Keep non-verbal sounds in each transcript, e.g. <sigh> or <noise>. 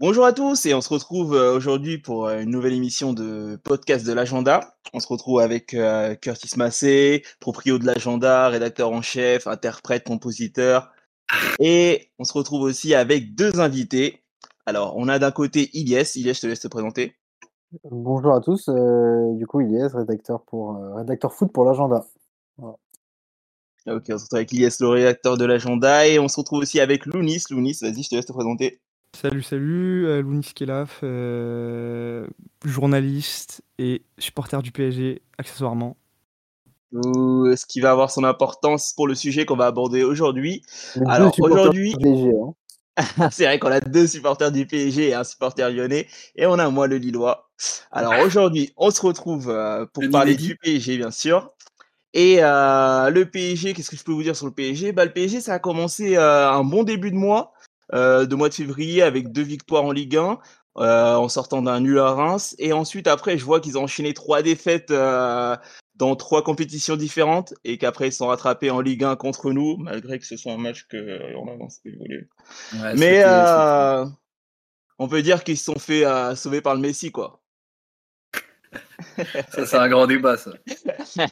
Bonjour à tous et on se retrouve euh, aujourd'hui pour euh, une nouvelle émission de podcast de l'agenda. On se retrouve avec euh, Curtis Massé, proprio de l'agenda, rédacteur en chef, interprète, compositeur. Et on se retrouve aussi avec deux invités. Alors, on a d'un côté Ilyes. Ilyes, je te laisse te présenter. Bonjour à tous. euh, du coup, Ilyes, rédacteur, pour, euh, rédacteur foot pour l'agenda. Voilà. Ok, on se retrouve avec Ilyes, le rédacteur de l'agenda. Et on se retrouve aussi avec Lounis. Lounis, vas-y, je te laisse te présenter. Salut, salut, euh, Lounis Kelaf, euh, journaliste et supporter du PSG, accessoirement. Ou ce qui va avoir son importance pour le sujet qu'on va aborder aujourd'hui. Alors, aujourd'hui- hein. <laughs> C'est vrai qu'on a deux supporters du PSG et un supporter lyonnais, et on a moi le Lillois. Alors aujourd'hui, on se retrouve euh, pour parler du PSG, bien sûr. Et euh, le PSG, qu'est-ce que je peux vous dire sur le PSG bah, Le PSG, ça a commencé euh, un bon début de mois, de mois de février, avec deux victoires en Ligue 1, euh, en sortant d'un nul à Reims. Et ensuite, après, je vois qu'ils ont enchaîné trois défaites euh, dans trois compétitions différentes, et qu'après, ils sont rattrapés en Ligue 1 contre nous, malgré que ce soit un match que euh, on avance. Ouais, Mais euh, on peut dire qu'ils se sont fait euh, sauver par le Messi, quoi. Ça, c'est un grand débat, ça. <laughs>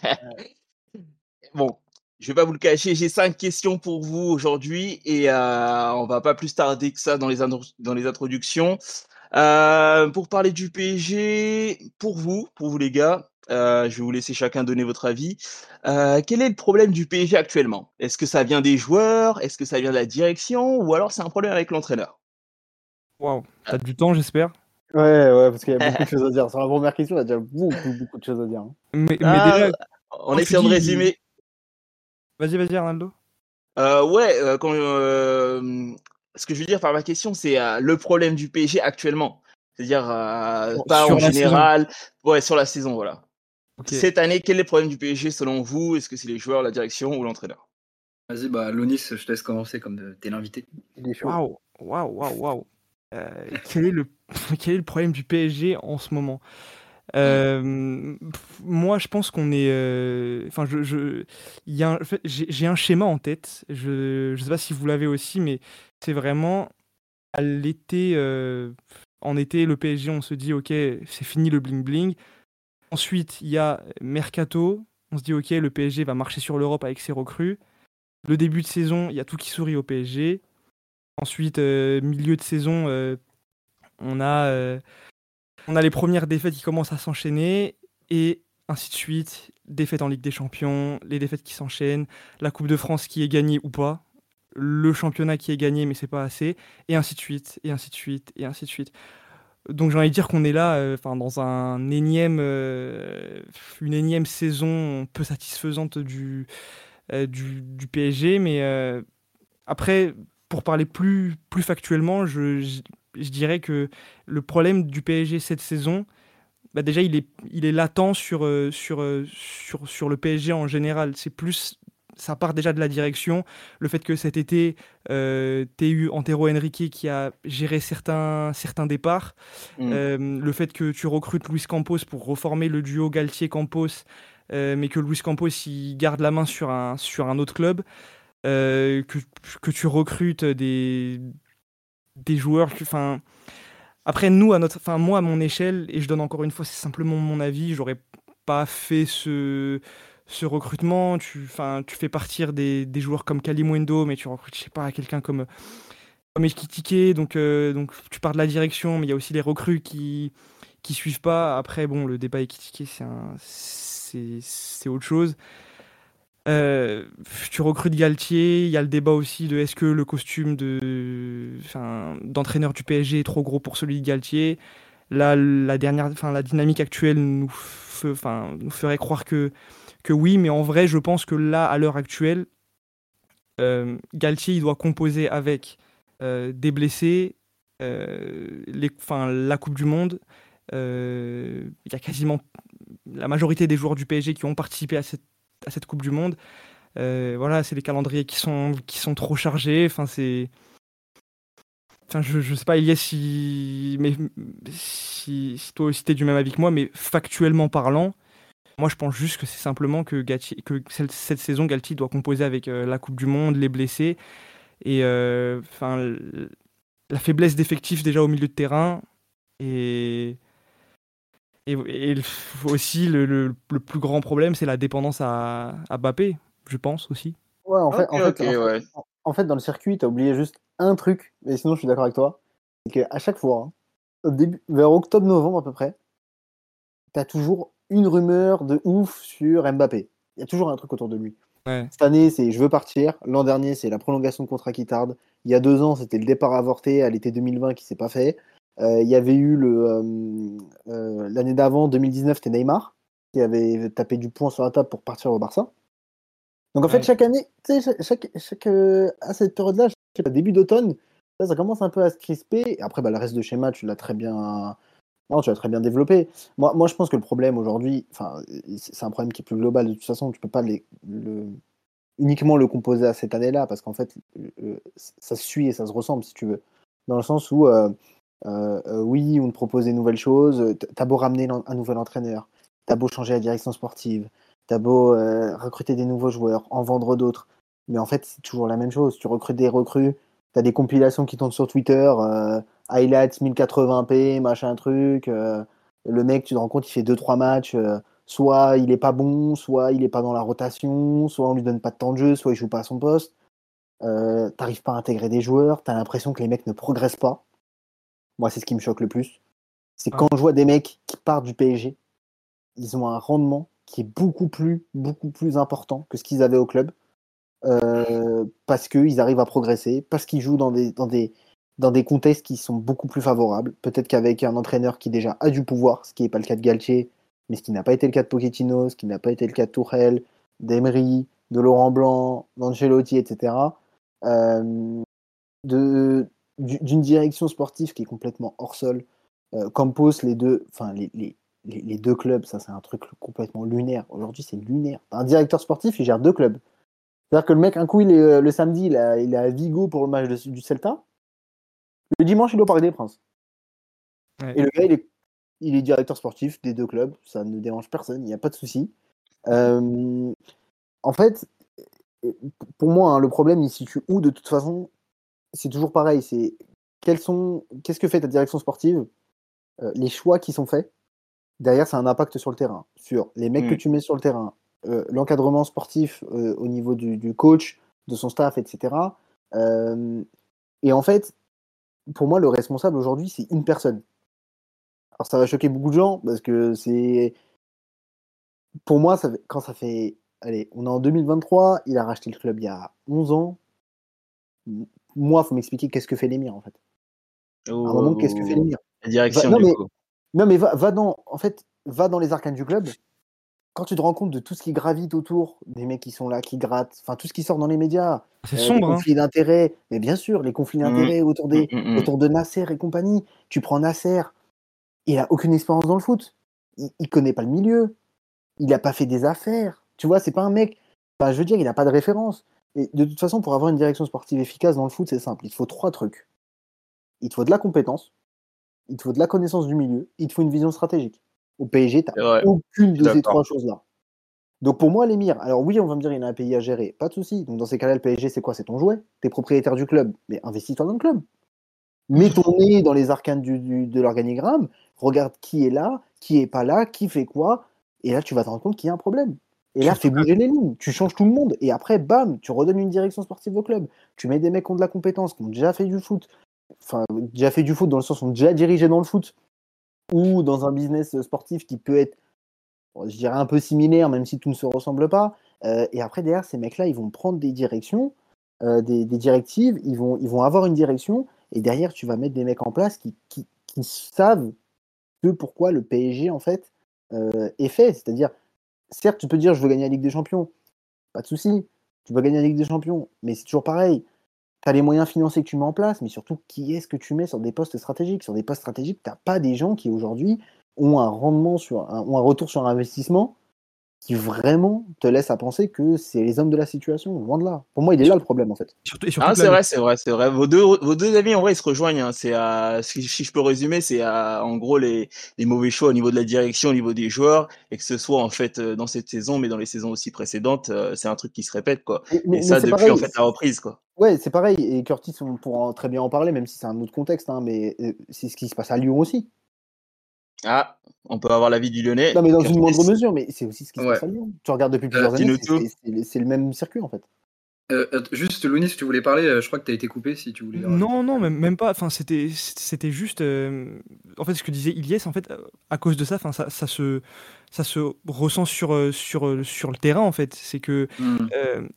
bon, je vais pas vous le cacher, j'ai cinq questions pour vous aujourd'hui et euh, on va pas plus tarder que ça dans les, dans les introductions. Euh, pour parler du PSG, pour vous, pour vous les gars, euh, je vais vous laisser chacun donner votre avis. Euh, quel est le problème du PSG actuellement? Est-ce que ça vient des joueurs? Est-ce que ça vient de la direction? Ou alors c'est un problème avec l'entraîneur? Waouh, t'as du temps, j'espère? Ouais, ouais, parce qu'il y a beaucoup de choses à dire. Sur la première question, il y a déjà beaucoup, beaucoup de choses à dire. hein. Mais, mais Ah, déjà, On essaie de résumer. Vas-y, vas-y, Arnaldo. Euh, ouais, euh, quand, euh, ce que je veux dire par ma question, c'est euh, le problème du PSG actuellement. C'est-à-dire, euh, pas sur en général, ouais, sur la saison, voilà. Cette année, quel est le problème du PSG selon vous? Est-ce que c'est les joueurs, la direction ou l'entraîneur? Vas-y, bah, Lonis, je te laisse commencer comme t'es l'invité. Waouh, waouh, waouh, waouh. Quel, est le, <laughs> quel est le problème du PSG en ce moment? Euh, Moi, je pense qu'on est. euh, Enfin, je, je, j'ai un schéma en tête. Je ne sais pas si vous l'avez aussi, mais c'est vraiment à l'été. euh, en été, le PSG, on se dit, ok, c'est fini le bling-bling. Ensuite, il y a Mercato. On se dit, ok, le PSG va marcher sur l'Europe avec ses recrues. Le début de saison, il y a tout qui sourit au PSG. Ensuite, euh, milieu de saison, euh, on, a, euh, on a les premières défaites qui commencent à s'enchaîner. Et ainsi de suite. Défaites en Ligue des Champions, les défaites qui s'enchaînent, la Coupe de France qui est gagnée ou pas, le championnat qui est gagné mais c'est pas assez, et ainsi de suite, et ainsi de suite, et ainsi de suite. Donc j'ai envie de dire qu'on est là, euh, enfin dans un énième, euh, une énième saison peu satisfaisante du, euh, PSG, mais après, pour parler plus, plus factuellement, je, je dirais que le problème du PSG cette saison, bah déjà il est, il est latent sur, euh, sur, euh, sur, sur le PSG en général. C'est plus ça part déjà de la direction. Le fait que cet été, euh, tu eu Antero Henrique qui a géré certains, certains départs. Mm. Euh, le fait que tu recrutes Luis Campos pour reformer le duo Galtier-Campos, mais que Luis Campos il garde la main sur un, sur un autre club. Que, que tu recrutes des, des joueurs. Enfin. Après, nous, à notre, enfin, moi, à mon échelle, et je donne encore une fois, c'est simplement mon avis, j'aurais pas fait ce, ce recrutement. Tu, enfin, tu fais partir des, des joueurs comme Kalimundo, mais tu recrutes, je sais pas, quelqu'un comme, comme. Donc, euh, donc, tu pars de la direction, mais il y a aussi les recrues qui qui suivent pas. Après, bon, le débat Ekitike, c'est, c'est autre chose. Euh, tu recrutes Galtier, il y a le débat aussi de est-ce que le costume d'entraîneur du PSG est trop gros pour celui de Galtier. Là, la dernière, la dynamique actuelle nous, ferait croire que, que oui, mais en vrai, je pense que là, à l'heure actuelle, euh, Galtier, il doit composer avec euh, des blessés, euh, les, la Coupe du Monde. Il y a quasiment la majorité des joueurs du PSG qui ont participé à cette, cette Coupe du Monde. Euh, voilà, c'est les calendriers qui sont, trop chargés. Enfin, c'est. Enfin, je, sais pas, Elias, si, mais, si, toi aussi t'es du même avis que moi, mais factuellement parlant, moi je pense juste que c'est simplement que, cette, saison, Galtier doit composer avec euh, la Coupe du Monde, les blessés. Et euh, enfin, la faiblesse d'effectifs déjà au milieu de terrain et, et, aussi le, le- le plus grand problème, c'est la dépendance à, à Mbappé, je pense aussi. Ouais, en fait, en fait, ok, en fait- ouais. en- en fait, dans le circuit, tu as oublié juste un truc, et sinon je suis d'accord avec toi, c'est qu'à chaque fois, hein, au début, vers octobre-novembre à peu près, tu as toujours une rumeur de ouf sur Mbappé. Il y a toujours un truc autour de lui. Ouais. Cette année, c'est je veux partir. L'an dernier, c'est la prolongation de contrat qui tarde. Il y a deux ans, c'était le départ avorté à l'été 2020 qui s'est pas fait. Euh, il y avait eu euh, euh, l'année d'avant, 2019, c'était Neymar qui avait tapé du poing sur la table pour partir au Barça. Donc en fait, Ouais. chaque année, chaque, chaque, chaque, euh, à cette période-là, début d'automne, ça, ça commence un peu à se crisper. Et après, bah, le reste de schéma, tu l'as très bien, non, tu l'as très bien développé. Moi, moi, je pense que le problème aujourd'hui, enfin, c'est un problème qui est plus global. De toute façon, tu peux pas les- le, uniquement le composer à cette année-là, parce qu'en fait, euh, ça se suit et ça se ressemble, si tu veux. Dans le sens où, euh, oui, on te propose des nouvelles choses, t'as beau ramener un nouvel entraîneur, t'as beau changer la direction sportive, t'as beau euh, recruter des nouveaux joueurs, en vendre d'autres, mais en fait, c'est toujours la même chose. Tu recrutes des recrues, t'as des compilations qui tournent sur Twitter, euh, highlights 1080p, machin truc, euh, le mec, tu te rends compte, il fait 2-3 matchs, euh, soit il est pas bon, soit il est pas dans la rotation, soit on lui donne pas de temps de jeu, soit il joue pas à son poste. Euh, T'arrives pas à intégrer des joueurs, t'as l'impression que les mecs ne progressent pas. Moi, c'est ce qui me choque le plus. C'est Ouais. quand je vois des mecs qui partent du PSG, ils ont un rendement qui est beaucoup plus, beaucoup plus important que ce qu'ils avaient au club. Euh, parce qu'ils arrivent à progresser, parce qu'ils jouent dans des, dans, des, dans des contextes qui sont beaucoup plus favorables. Peut-être qu'avec un entraîneur qui déjà a du pouvoir, ce qui n'est pas le cas de Galtier, mais ce qui n'a pas été le cas de Pochettino, ce qui n'a pas été le cas de Tourelle, d'Emery, de Laurent Blanc, d'Ancelotti, etc. euh, de- d'une direction sportive qui est complètement hors sol. Euh, Campos, les deux, enfin les, les, les, les deux clubs, ça c'est un truc complètement lunaire. Aujourd'hui, c'est lunaire. Un directeur sportif, il gère deux clubs. C'est-à-dire que le mec, un coup, il est, euh, le samedi, il, a, il est à Vigo pour le match de- du Celta. Le dimanche, il est au Parc des Princes. Ouais. Et le gars, il est, il est directeur sportif des deux clubs. Ça ne dérange personne, il n'y a pas de souci. Euh, en fait, pour moi, hein, le problème, il se situe où de toute façon? C'est toujours pareil. C'est quels sont, qu'est-ce que fait ta direction sportive Euh, Les choix qui sont faits. Derrière, ça a un impact sur le terrain, sur les mecs que Mm. tu mets sur le terrain, euh, l'encadrement sportif euh, au niveau du, du coach, de son staff, etc. Et en fait, pour moi, le responsable aujourd'hui, c'est une personne. Alors ça va choquer beaucoup de gens parce que c'est. Pour moi, ça quand ça fait. Allez, on est en 2023, il a racheté le club il y a 11 ans. Moi, il faut m'expliquer qu'est-ce que fait l'émir en fait. À un moment, qu'est-ce que fait l'émir? La direction, Va- non, du mais- coup. Non, mais va, va dans. En fait, va dans les arcanes du club. Quand tu te rends compte de tout ce qui gravite autour, des mecs qui sont là, qui grattent, enfin tout ce qui sort dans les médias, C'est euh, les sombre. hein. conflits d'intérêts, mais bien sûr, les conflits Mhm. d'intérêts autour des, Mm, mm, mm. autour de Nasser et compagnie. Tu prends Nasser, il a aucune expérience dans le foot. Il, il connaît pas le milieu. Il a pas fait des affaires. Tu vois, c'est pas un mec. Enfin, je veux dire, il a pas de référence. Et de toute façon, pour avoir une direction sportive efficace dans le foot, c'est simple. Il te faut trois trucs. Il te faut de la compétence. Il te faut de la connaissance du milieu. Il te faut une vision stratégique. Au PSG, tu vrai. aucune de ces trois choses-là. Donc pour moi, l'émir, alors oui, on va me dire, il a un pays à gérer, pas de souci. Donc dans ces cas-là, le PSG, c'est quoi? C'est ton jouet. T'es propriétaire du club, mais investis-toi dans le club. Mets ton nez dans les arcanes du, du- de l'organigramme, regarde qui est là, qui est pas là, qui fait quoi, et là tu vas te rendre compte qu'il y a un problème. Et là, fais bouger les lignes, tu changes tout le monde, et après, bam, tu redonnes une direction sportive au club. Tu mets des mecs qui ont de la compétence, qui ont déjà fait du foot, enfin, déjà fait du foot dans le sens où ont déjà dirigé dans le foot, ou dans un business sportif qui peut être je dirais un peu similaire, même si tout ne se ressemble pas. Euh, et après, derrière, ces mecs-là, ils vont prendre des directions, euh, des, des directives, ils vont, ils vont avoir une direction, et derrière, tu vas mettre des mecs en place qui, qui, qui savent que pourquoi le PSG, en fait, euh, est fait. C'est-à-dire, certes, tu peux dire, je veux gagner la Ligue des Champions, pas de souci, tu veux gagner la Ligue des Champions, mais c'est toujours pareil. Tu as les moyens financiers que tu mets en place, mais surtout, qui est-ce que tu mets sur des postes stratégiques? Sur des postes stratégiques, tu n'as pas des gens qui, aujourd'hui, ont un rendement sur ont un retour sur investissement qui vraiment te laisse à penser que c'est les hommes de la situation, loin de là. Pour moi, il est là le problème en fait. Surtout, et surtout Ah, c'est vrai, c'est vrai, c'est vrai. Vos deux, vos deux amis, en vrai, ils se rejoignent. hein. C'est, euh, si, si je peux résumer, c'est en gros les, les mauvais choix au niveau de la direction, au niveau des joueurs, et que ce soit en fait euh, dans cette saison, mais dans les saisons aussi précédentes, euh, c'est un truc qui se répète, quoi. Mais, mais- Et ça mais c'est depuis pareil, en fait la reprise, quoi. Ouais, c'est pareil. Et Curtis, on pourra très bien en parler, même si c'est un autre contexte. hein, mais euh, c'est ce qui se passe à Lyon aussi. Ah, on peut avoir l'avis du Lyonnais. Non, mais dans une moindre mesure. Mais c'est aussi ce qui se Ouais. passe à Lyon. Tu regardes depuis plusieurs années, c'est- le même circuit en fait. Euh, euh, juste, Lounis, si tu voulais parler, euh, je crois que tu as été coupé si tu voulais. Non, non, même, même pas. Enfin, c'était, c'était juste. euh, en fait, ce que disait Ilyes, en fait, à cause de ça, enfin, ça, ça se, ça se ressent sur, sur, sur le terrain, en fait. C'est que Hmm. euh,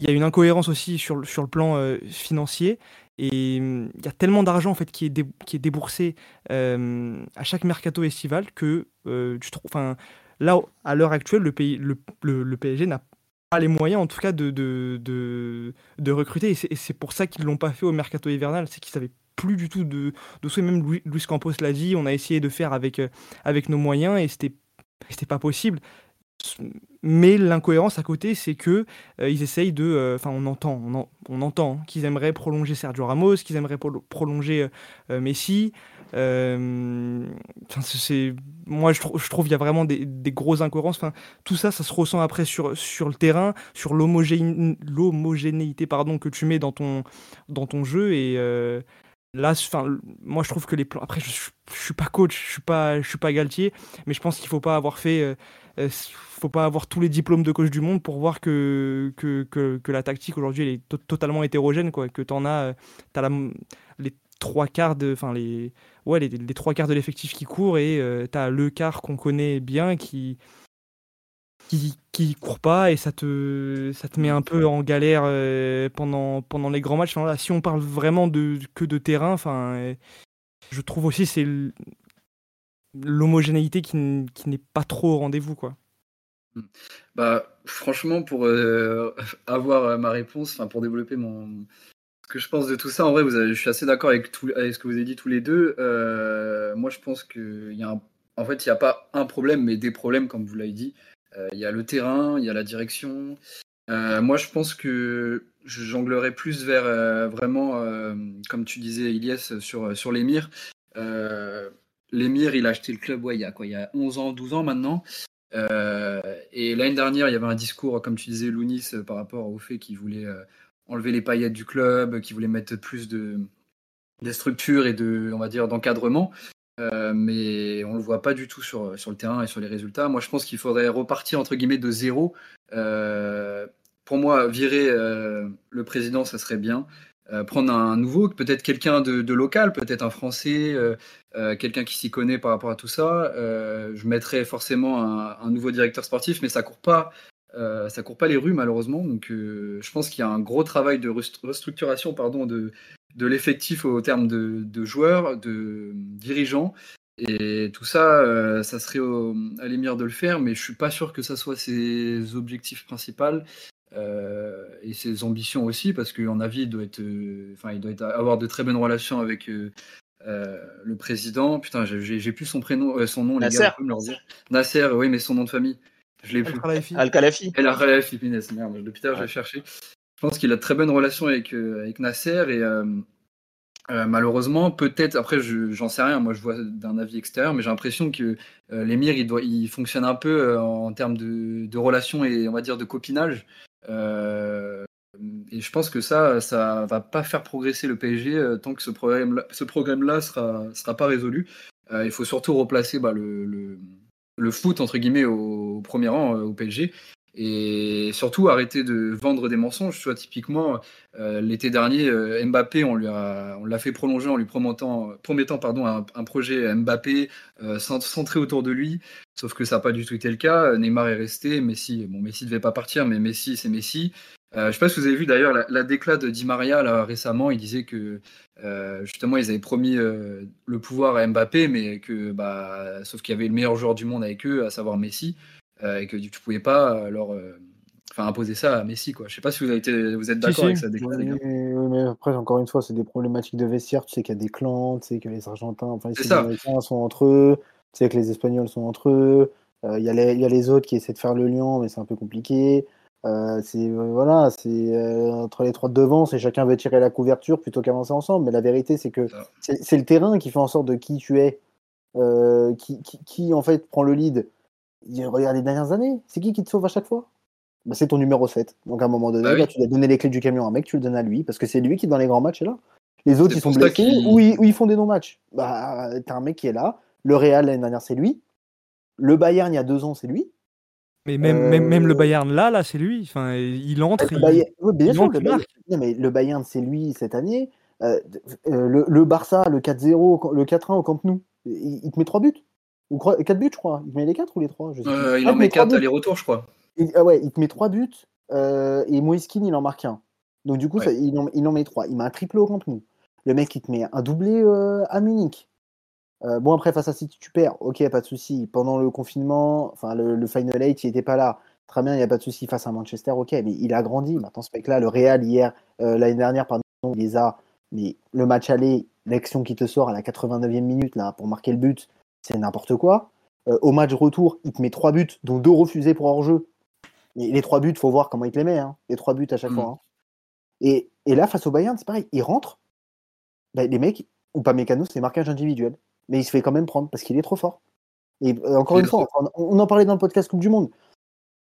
il y a une incohérence aussi sur, le- sur le plan euh, financier. Et hum, il y a tellement d'argent en fait qui est, qui est déboursé euh, à chaque mercato estival que euh, tu trouves. Là, à l'heure actuelle, le, pays, le, le, PSG n'a pas les moyens, en tout cas, de, de, de, de recruter. Et c'est- pour ça qu'ils l'ont pas fait au mercato hivernal. C'est qu'ils savaient plus du tout de, de souhait. Même Luis Campos l'a dit. On a essayé de faire avec, euh, avec nos moyens et c'était c'était pas possible. Mais l'incohérence à côté, c'est que euh, ils essayent de. euh, Enfin, on entend, on, en- on entend hein, qu'ils aimeraient prolonger Sergio Ramos, qu'ils aimeraient prolo- prolonger euh, euh, Messi. C'est- moi, je, trou- je trouve qu'il y a vraiment des, grosses incohérences. Enfin, tout ça, ça se ressent après sur, sur le terrain, sur l'homogéné- l'homogénéité pardon, que tu mets dans ton, dans ton jeu. Et là, enfin, moi, je trouve que les plans. Après, je, je suis pas coach, je suis pas, je suis pas Galtier, mais je pense qu'il faut pas avoir fait. Faut pas avoir tous les diplômes de coach du monde pour voir que, que, que, la tactique aujourd'hui est to- totalement hétérogène quoi que t'en as euh, la, les trois quarts de enfin les ouais les, trois quarts de l'effectif qui court et euh, t'as le quart qu'on connaît bien qui qui qui court pas et ça te ça te met un peu en galère euh, pendant pendant les grands matchs. Si on parle vraiment de que de terrain enfin euh, je trouve aussi c'est l'homogénéité qui, n'est pas trop au rendez-vous quoi Bah, franchement, pour euh, <laughs> avoir euh, ma réponse, enfin pour développer mon ce que je pense de tout ça, en vrai, vous je suis assez d'accord avec, tout, avec ce que vous avez dit tous les deux. Euh, moi, je pense qu'il y a en fait, il n'y a pas un problème, mais des problèmes, comme vous l'avez dit. Il y a le terrain, il y a la direction. Moi, je pense que je jonglerais plus vers vraiment, comme tu disais, Ilyes, sur, sur l'émir. Euh, l'émir, il a acheté le club, ouais, il y a y a 11 ans, 12 ans maintenant. Euh, et l'année dernière, il y avait un discours, comme tu disais, Lounis, euh, par rapport au fait qu'il voulait euh, enlever les paillettes du club, qu'il voulait mettre plus de, de structure et de, on d'encadrement. Mais on le voit pas du tout sur, sur le terrain et sur les résultats. Moi, je pense qu'il faudrait repartir entre guillemets de zéro. Pour moi, virer le président, ça serait bien. Euh, prendre un nouveau, peut-être quelqu'un de, local, peut-être un Français, euh, euh, quelqu'un qui s'y connaît par rapport à tout ça. Je mettrais forcément un, nouveau directeur sportif, mais ça court pas, ça court pas les rues malheureusement. Donc, je pense qu'il y a un gros travail de restru- restructuration, pardon, de, de l'effectif au terme de, de joueurs, de dirigeants. Et tout ça, ça serait à l'émir de le faire, mais je suis pas sûr que ça soit ses objectifs principaux. Euh, et ses ambitions aussi, parce qu'en avis, il doit être, euh, enfin, il doit être- avoir de très bonnes relations avec euh, euh, le président. Putain, j'ai- j'ai j'ai plus son prénom, euh, son nom, les Nasser. gars, vous pouvez me le redire. Nasser, oui, mais son nom de famille, je l'ai plus. Al-Khalafi. Elle a relève Philippines, merde, depuis je Ouais. vais chercher. Je pense qu'il a de très bonnes relations avec, euh, avec Nasser et euh, euh, malheureusement, peut-être, après, je- j'en sais rien, moi je vois d'un avis extérieur, mais j'ai l'impression que euh, l'émir, il, doit- il fonctionne un peu euh, en termes de, de relations et on va dire de copinage. Euh, et je pense que ça, ça va pas faire progresser le PSG euh, tant que ce problème-là ce sera, pas résolu. Euh, il faut surtout replacer bah, le, foot entre guillemets au, premier rang au PSG et surtout arrêter de vendre des mensonges. Vois, typiquement, euh, l'été dernier, euh, Mbappé, on l'a fait prolonger en lui promettant, promettant pardon, un, projet Mbappé euh, cent- centré autour de lui. Sauf que ça n'a pas du tout été le cas. Neymar est resté. Messi, bon, Messi devait pas partir, mais Messi, c'est Messi. Je sais pas si vous avez vu d'ailleurs la, la déclat de Di Maria récemment. Il disait que justement ils avaient promis le pouvoir à Mbappé, mais que bah, sauf qu'il y avait le meilleur joueur du monde avec eux, à savoir Messi, et que tu pouvais pas leur euh, enfin imposer ça à Messi quoi. Je sais pas si vous avez été, vous êtes d'accord si. avec ça les gars. Oui, mais après, encore une fois, c'est des problématiques de vestiaire. Tu sais qu'il y a des clans, tu sais que les Argentins, enfin les C'est ça. Sud-Américains sont entre eux, tu sais que les Espagnols sont entre eux. Euh, Il y, a les- il y a les autres qui essaient de faire le lien, mais c'est un peu compliqué. Euh, c'est euh, voilà, c'est euh, entre les trois de devant, c'est chacun veut tirer la couverture plutôt qu'avancer ensemble. Mais la vérité, c'est que Ça. c'est c'est le terrain qui fait en sorte de qui tu es, euh, qui, qui, qui, en fait prend le lead. Regarde les dernières années, c'est qui qui te sauve à chaque fois? Bah, c'est ton numéro 7. Donc à un moment donné, Bah oui. bah, tu dois donner les clés du camion à un mec, tu le donnes à lui, parce que c'est lui qui, dans les grands matchs, est là. Les autres, ils sont blessés ou ils, ou ils font des non-matchs. Bah, t'as un mec qui est là. Le Real, l'année dernière, c'est lui. Le Bayern, il y a deux ans, c'est lui. Mais même, même, même le Euh, Bayern là, là, c'est lui. Enfin, il entre. Le il- Bayern, bien il sûr, manque, le Bayern, marque. non, mais le Bayern, c'est lui cette année. Euh, euh, le, le Barça, le 4-0, au Camp- le 4-1 au Camp Nou, il, il te met 3 buts. Ou 4 buts, je crois. Il met les 4 ou les 3 je sais Euh, il Ah, en te met trois 4 buts. aller-retour, je crois. Il- ah ouais, il te met 3 buts euh, et Moiskin, il en marque un. Donc du coup, Ouais. ça- il, en, il en met 3. Il met un triplé au Camp Nou. Le mec, il te met un doublé euh, à Munich. Bon, après, face à City, tu perds. Ok, pas de souci. Pendant le confinement, enfin, le, le Final 8, il était pas là. Très bien, il n'y a pas de souci. Face à Manchester, ok, mais il a grandi. Maintenant, ce mec-là, le Real, hier, l'année dernière, pardon, il les a. Mais le match aller, l'action qui te sort à la 89e minute, là, pour marquer le but, c'est n'importe quoi. Euh, au match retour, il te met 3 buts, dont 2 refusés pour hors-jeu. Mais les 3 buts, faut voir comment il te les met. Hein. Les 3 buts à chaque Mm. fois. hein. Et, et là, face au Bayern, c'est pareil. Il rentre. Bah, les mecs, ou pas mécano, c'est marquage individuel. Mais il se fait quand même prendre parce qu'il est trop fort. Et euh, encore une fois, on, on en parlait dans le podcast Coupe du Monde.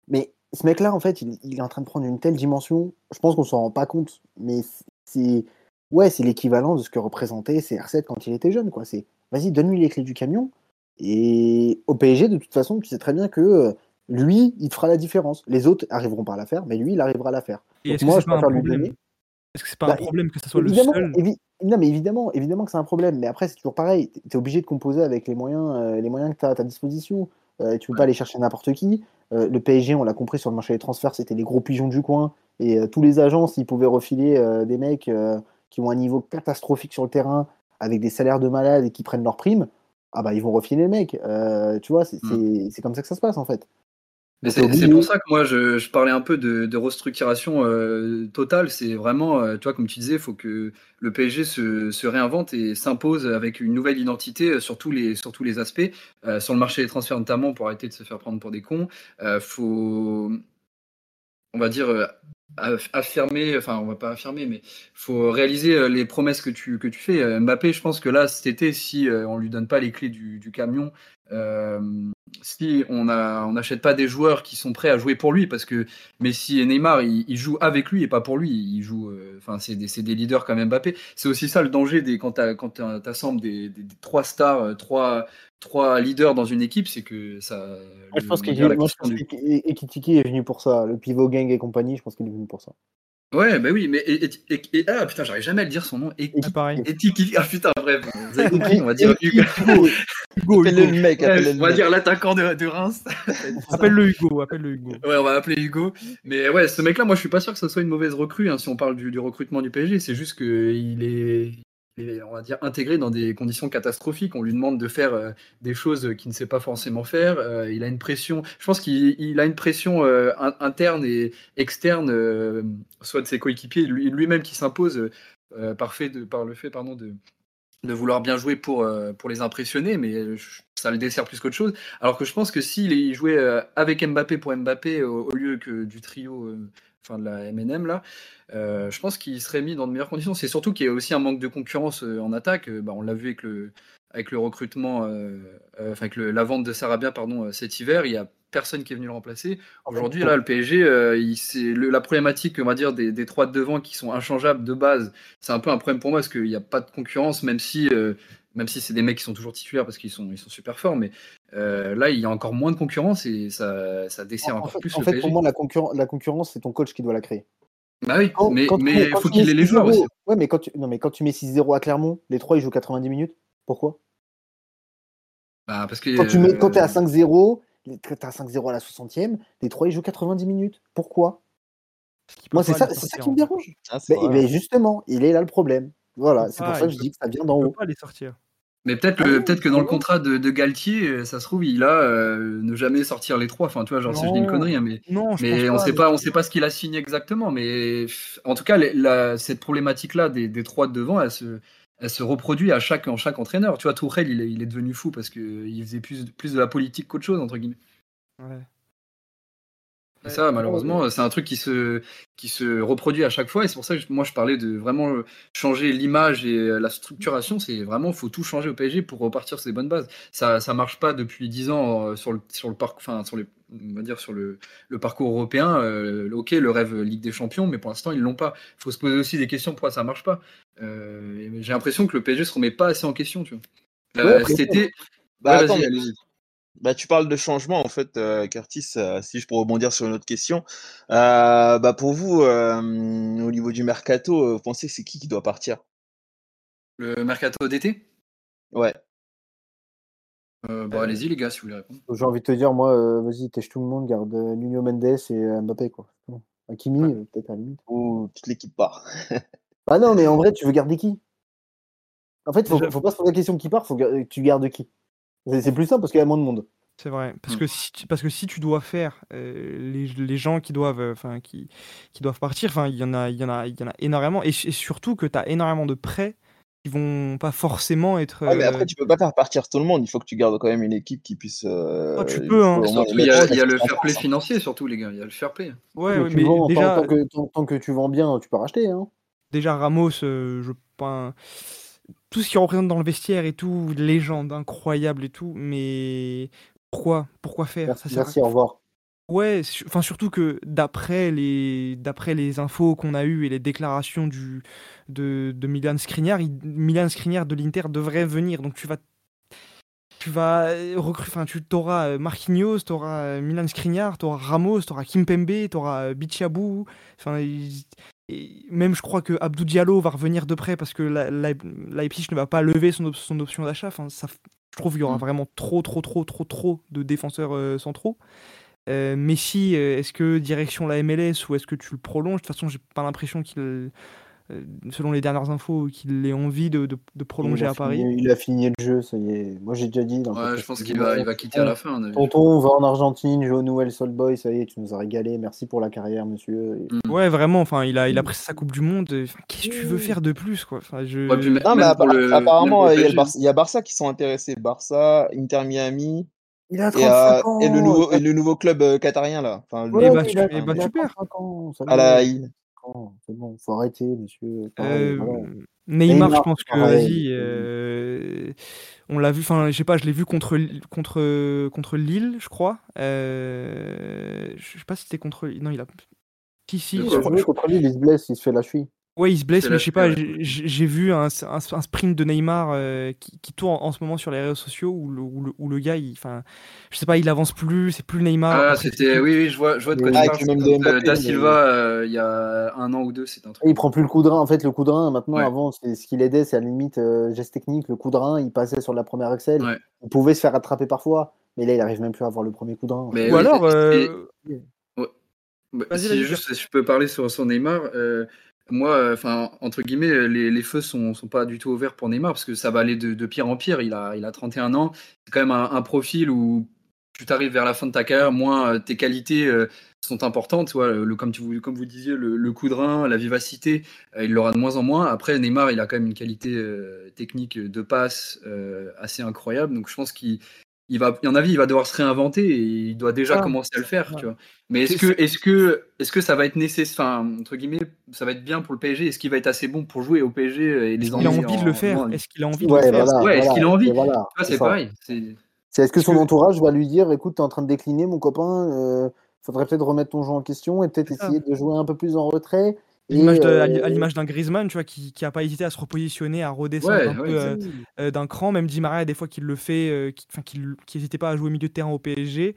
Mais ce mec-là, en fait, il, il est en train de prendre une telle dimension. Je pense qu'on s'en rend pas compte. Mais c'est. Ouais, c'est l'équivalent de ce que représentait CR7 quand il était jeune. quoi. C'est vas-y, donne-lui les clés du camion. Et au PSG, de toute façon, tu sais très bien que euh, lui, il te fera la différence. Les autres arriveront pas à la faire, mais lui, il arrivera à la faire. Et Donc moi, je préfère lui problème donner. Est-ce que c'est pas Bah, un problème que ce soit le seul évi- non, mais évidemment, évidemment que c'est un problème. Mais après, c'est toujours pareil. Tu es obligé de composer avec les moyens, euh, les moyens que tu as à ta disposition. Euh, tu peux pas aller chercher n'importe qui. Euh, le PSG, on l'a compris sur le marché des transferts, c'était les gros pigeons du coin. Et tous les agents, s'ils pouvaient refiler des mecs qui ont un niveau catastrophique sur le terrain, avec des salaires de malades et qui prennent leurs primes, ah bah ils vont refiler le mec. Euh, tu vois, c'est c'est comme ça que ça se passe en fait. Mais c'est pour ça que moi je, je parlais un peu de, de restructuration euh, totale. C'est vraiment, euh, tu vois, comme tu disais, il faut que le PSG se, se réinvente et s'impose avec une nouvelle identité euh, sur tous les, sur tous les aspects. Sur le marché des transferts notamment, pour arrêter de se faire prendre pour des cons. Euh, faut, on va dire, affirmer, enfin on va pas affirmer, mais faut réaliser euh, les promesses que tu, que tu fais. Euh, Mbappé, je pense que là, cet été, si euh, on lui donne pas les clés du, du camion, si on n'achète pas des joueurs qui sont prêts à jouer pour lui, parce que Messi et Neymar, ils, ils jouent avec lui et pas pour lui. Ils jouent, euh, enfin, c'est des, leaders comme Mbappé. C'est aussi ça le danger des, quand tu assembles des, des- des trois stars, euh, trois, trois leaders dans une équipe, c'est que ça. Moi, je pense qu'Ekitiki du- est venu pour ça. Le pivot gang et compagnie, je pense qu'il est venu pour ça. Ouais, bah oui, mais et, et- et- et- ah putain, j'arrive jamais à le dire son nom. Et, Ah, pareil. Tiki- ah putain, bref, vous avez compris, on va dire Hugo. Hugo, Appelle-le Hugo. le mec, le on va mec. dire l'attaquant de, de Reims. Appelle-le Hugo, appelle-le Hugo. Ouais, on va appeler Hugo. Mais ouais, ce mec-là, moi, je suis pas sûr que ce soit une mauvaise recrue hein, si on parle du, du recrutement du PSG. C'est juste qu'il est, on va dire, intégré dans des conditions catastrophiques. On lui demande de faire euh, des choses qu'il ne sait pas forcément faire. Euh, il a une pression. Je pense qu'il il a une pression euh, in- interne et externe, soit de ses coéquipiers, lui- lui-même qui s'impose par, le fait, de vouloir bien jouer pour, les impressionner, mais ça le dessert plus qu'autre chose. Alors que je pense que s'il jouait avec Mbappé pour Mbappé au, au lieu que du trio, enfin de la MNM là, euh, je pense qu'il serait mis dans de meilleures conditions. C'est surtout qu'il y a aussi un manque de concurrence euh, en attaque. Euh, bah, on l'a vu avec le, avec le recrutement, enfin avec le- la vente de Sarabia pardon, cet hiver, il y a personne qui est venu le remplacer. Aujourd'hui, là, le PSG, il- c'est le- la problématique, on va dire, des, des trois de devant qui sont inchangeables de base. C'est un peu un problème pour moi parce qu'il n'y a pas de concurrence, même si, même si c'est des mecs qui sont toujours titulaires parce qu'ils sont, ils sont super forts. Mais euh, là, il y a encore moins de concurrence et ça, ça dessert En encore fait, plus en le fait, PSG. pour moi, la, concurren- la concurrence, c'est ton coach qui doit la créer. Bah oui, Quand- mais quand tu mais faut qu'il mets ait les joueurs 6-0 aussi. Ouais, mais quand tu, non, mais quand tu mets 6-0 à Clermont, les trois ils jouent 90 minutes. Pourquoi? Bah, parce que, Quand tu mets, quand euh, t'es à 5-0, les- quand t'es à 5-0 à la 60e, les trois ils jouent 90 minutes. Pourquoi? Moi, c'est ça, ça qui me dérange. Ah, justement, il est là le problème. Voilà, c'est pour pas, ça que je dis que ça vient d'en haut. pas les sortir. Mais peut-être Ah peut-être que dans le contrat de, de Galtier, euh, ça se trouve, il a euh, ne jamais sortir les trois. Enfin, tu vois, genre, si je dis une Non. connerie, hein, mais Non, Mais on pas, sait pas, on sait pas ce qu'il a signé exactement. Mais en tout cas, les- la- cette problématique-là des, des trois de devant, elle se, elle se reproduit à chaque, en chaque entraîneur. Tu vois, Tourelle, il est, il est devenu fou parce qu'il faisait plus, plus de la politique qu'autre chose entre guillemets. Ouais. Ça, malheureusement, c'est un truc qui se, qui se reproduit à chaque fois. Et c'est pour ça que moi, je parlais de vraiment changer l'image et la structuration. C'est vraiment, il faut tout changer au PSG pour repartir sur des bonnes bases. Ça ne marche pas depuis 10 ans sur le, sur le parc, enfin, sur les, on va dire sur le, le parcours européen. ok, le rêve Ligue des Champions, mais pour l'instant, ils l'ont pas. Il faut se poser aussi des questions pourquoi ça marche pas. J'ai l'impression que le PSG se remet pas assez en question. Tu vois. C'était. Bah, vas-y, allez-y. Bah, tu parles de changement, en fait, euh, Curtis, euh, si je peux rebondir sur une autre question. Euh, bah, pour vous, au niveau du mercato, vous pensez que c'est qui qui doit partir? Le mercato d'été? Ouais. bah, allez-y, les gars, si vous voulez répondre. J'ai envie de te dire, moi, vas-y, tèche tout le monde, garde Nuno Mendes et Mbappé, quoi. Hakimi, peut-être à la limite. Ou toute l'équipe part. bah non, mais en vrai, tu veux garder qui? En fait, faut, <laughs> faut pas se poser la question qui part, faut que tu gardes qui? C'est plus simple parce qu'il y a moins de monde. C'est vrai, parce, mm. que si, parce que si tu dois faire euh, les, les, gens qui doivent, euh, enfin qui, qui doivent partir, enfin il y en a, il y en a, il y en a énormément, et, surtout que tu as énormément de prêts qui vont pas forcément être. mais après tu peux pas faire partir tout le monde, il faut que tu gardes quand même une équipe qui puisse. Euh, oh, tu peux, hein. il, y a, il y a, le fair play financier surtout les gars, il y a le fair play. Ouais, mais, déjà, tant, que, tant, que, tu vends bien, tu peux racheter. Hein. Déjà Ramos, je pense tout ce qu'il représente dans le vestiaire et tout, légende incroyable et tout, mais pourquoi? Pourquoi faire? Merci, ça merci au revoir. Ouais, enfin surtout que d'après les d'après les infos qu'on a eues et les déclarations du de, de Milan Skriniar, Milan Skriniar de l'Inter devrait venir. Donc tu vas tu vas recruter, enfin tu auras euh, Marquinhos, tu auras euh, Milan Skriniar, tu auras Ramos, tu auras Kimpembe, tu auras euh, Bichabou. Enfin et même je crois que Abdou Diallo va revenir de près parce que Leipzig ne va pas lever son, son option d'achat. Enfin, ça, je trouve qu'il y aura mm. vraiment trop, trop, trop, trop, trop de défenseurs euh, centraux. Euh, Messi, euh, est-ce que direction la MLS ou est-ce que tu le prolonges? De toute façon, j'ai pas l'impression qu'il selon les dernières infos, qu'il ait envie de, de, prolonger à Paris. il a fini le jeu, ça y est. Moi, j'ai déjà dit. Dans ouais, je pense qu'il va, il va quitter à la fin. Tonton, va en Argentine, joue au Nouvelle Soul Boy, ça y est, tu nous as régalé. Merci pour la carrière, monsieur. Mm. Ouais, vraiment. Enfin, il a, il a pris sa Coupe du Monde. Qu'est-ce que tu veux faire de plus, quoi? Enfin, je... Non, mais apparemment, il y, a Barça, il y, a Barça qui sont intéressés. Barça, Inter Miami. Il a 35 ans. Et le nouveau, et le nouveau club euh, qatarien, là. Enfin, ouais, bah, tu, bah, tu perds. À la c'est bon, faut arrêter, monsieur. Euh, Neymar, je pense que vas-y, euh, on l'a vu, enfin, je sais pas, je l'ai vu contre, contre, contre Lille, je crois. Euh, je sais pas si c'était contre. Non, il a. Qui, si, contre Lille, il se blesse, il se fait la cheville. Ouais, il se blesse, mais je sais pas, j'ai vu un, un, sprint de Neymar euh, qui, qui, tourne en, ce moment sur les réseaux sociaux où le, où le, où le gars, il, enfin, je sais pas, il avance plus, c'est plus Neymar. Ah, c'était, oui, oui, je vois, je vois de quoi tu parles. Da Silva, euh, il y a un an ou deux, c'est un truc. Il prend plus le coup de rein. En fait, le coup de rein, maintenant, avant, ce qui l'aidait, c'est à la limite euh, geste technique. Le coup de rein, il passait sur la première Excel. Il pouvait se faire attraper parfois, mais là, il arrive même plus à avoir le premier coup de rein. ou alors. Bah, si juste, je peux parler sur, sur Neymar. Moi, euh, entre guillemets, euh, les, feux sont, sont pas du tout ouverts pour Neymar parce que ça va aller de, pire en pire. Il a, il a 31 ans. C'est quand même un, profil où tu t'arrives vers la fin de ta carrière, moins euh, tes qualités sont importantes. le, comme, tu, vous disiez, le, coup de rein, la vivacité, il l'aura de moins en moins. Après, Neymar, il a quand même une qualité technique de passe assez incroyable. Donc, je pense qu'il il va, il en a il va devoir se réinventer et il doit déjà ah. commencer à le faire, tu vois. Mais est-ce que, est-ce que, est-ce que ça va être nécessaire, entre guillemets, ça va être bien pour le PSG Est-ce qu'il va être assez bon pour jouer au PSG et les Est-ce qu'il a envie de le faire? Est-ce qu'il a envie de le faire? Ouais, est-ce qu'il a envie? C'est pareil. C'est est-ce que son entourage va lui dire, écoute, t'es en train de décliner, mon copain, euh, faudrait peut-être remettre ton jeu en question et peut-être essayer de jouer un peu plus en retrait? Euh, à l'image d'un Griezmann, tu vois, qui, qui a pas hésité à se repositionner, à redescendre un peu euh, euh, d'un cran. Même Di Maria, des fois, qu'il le fait, qui n'hésitait pas à jouer milieu de terrain au PSG.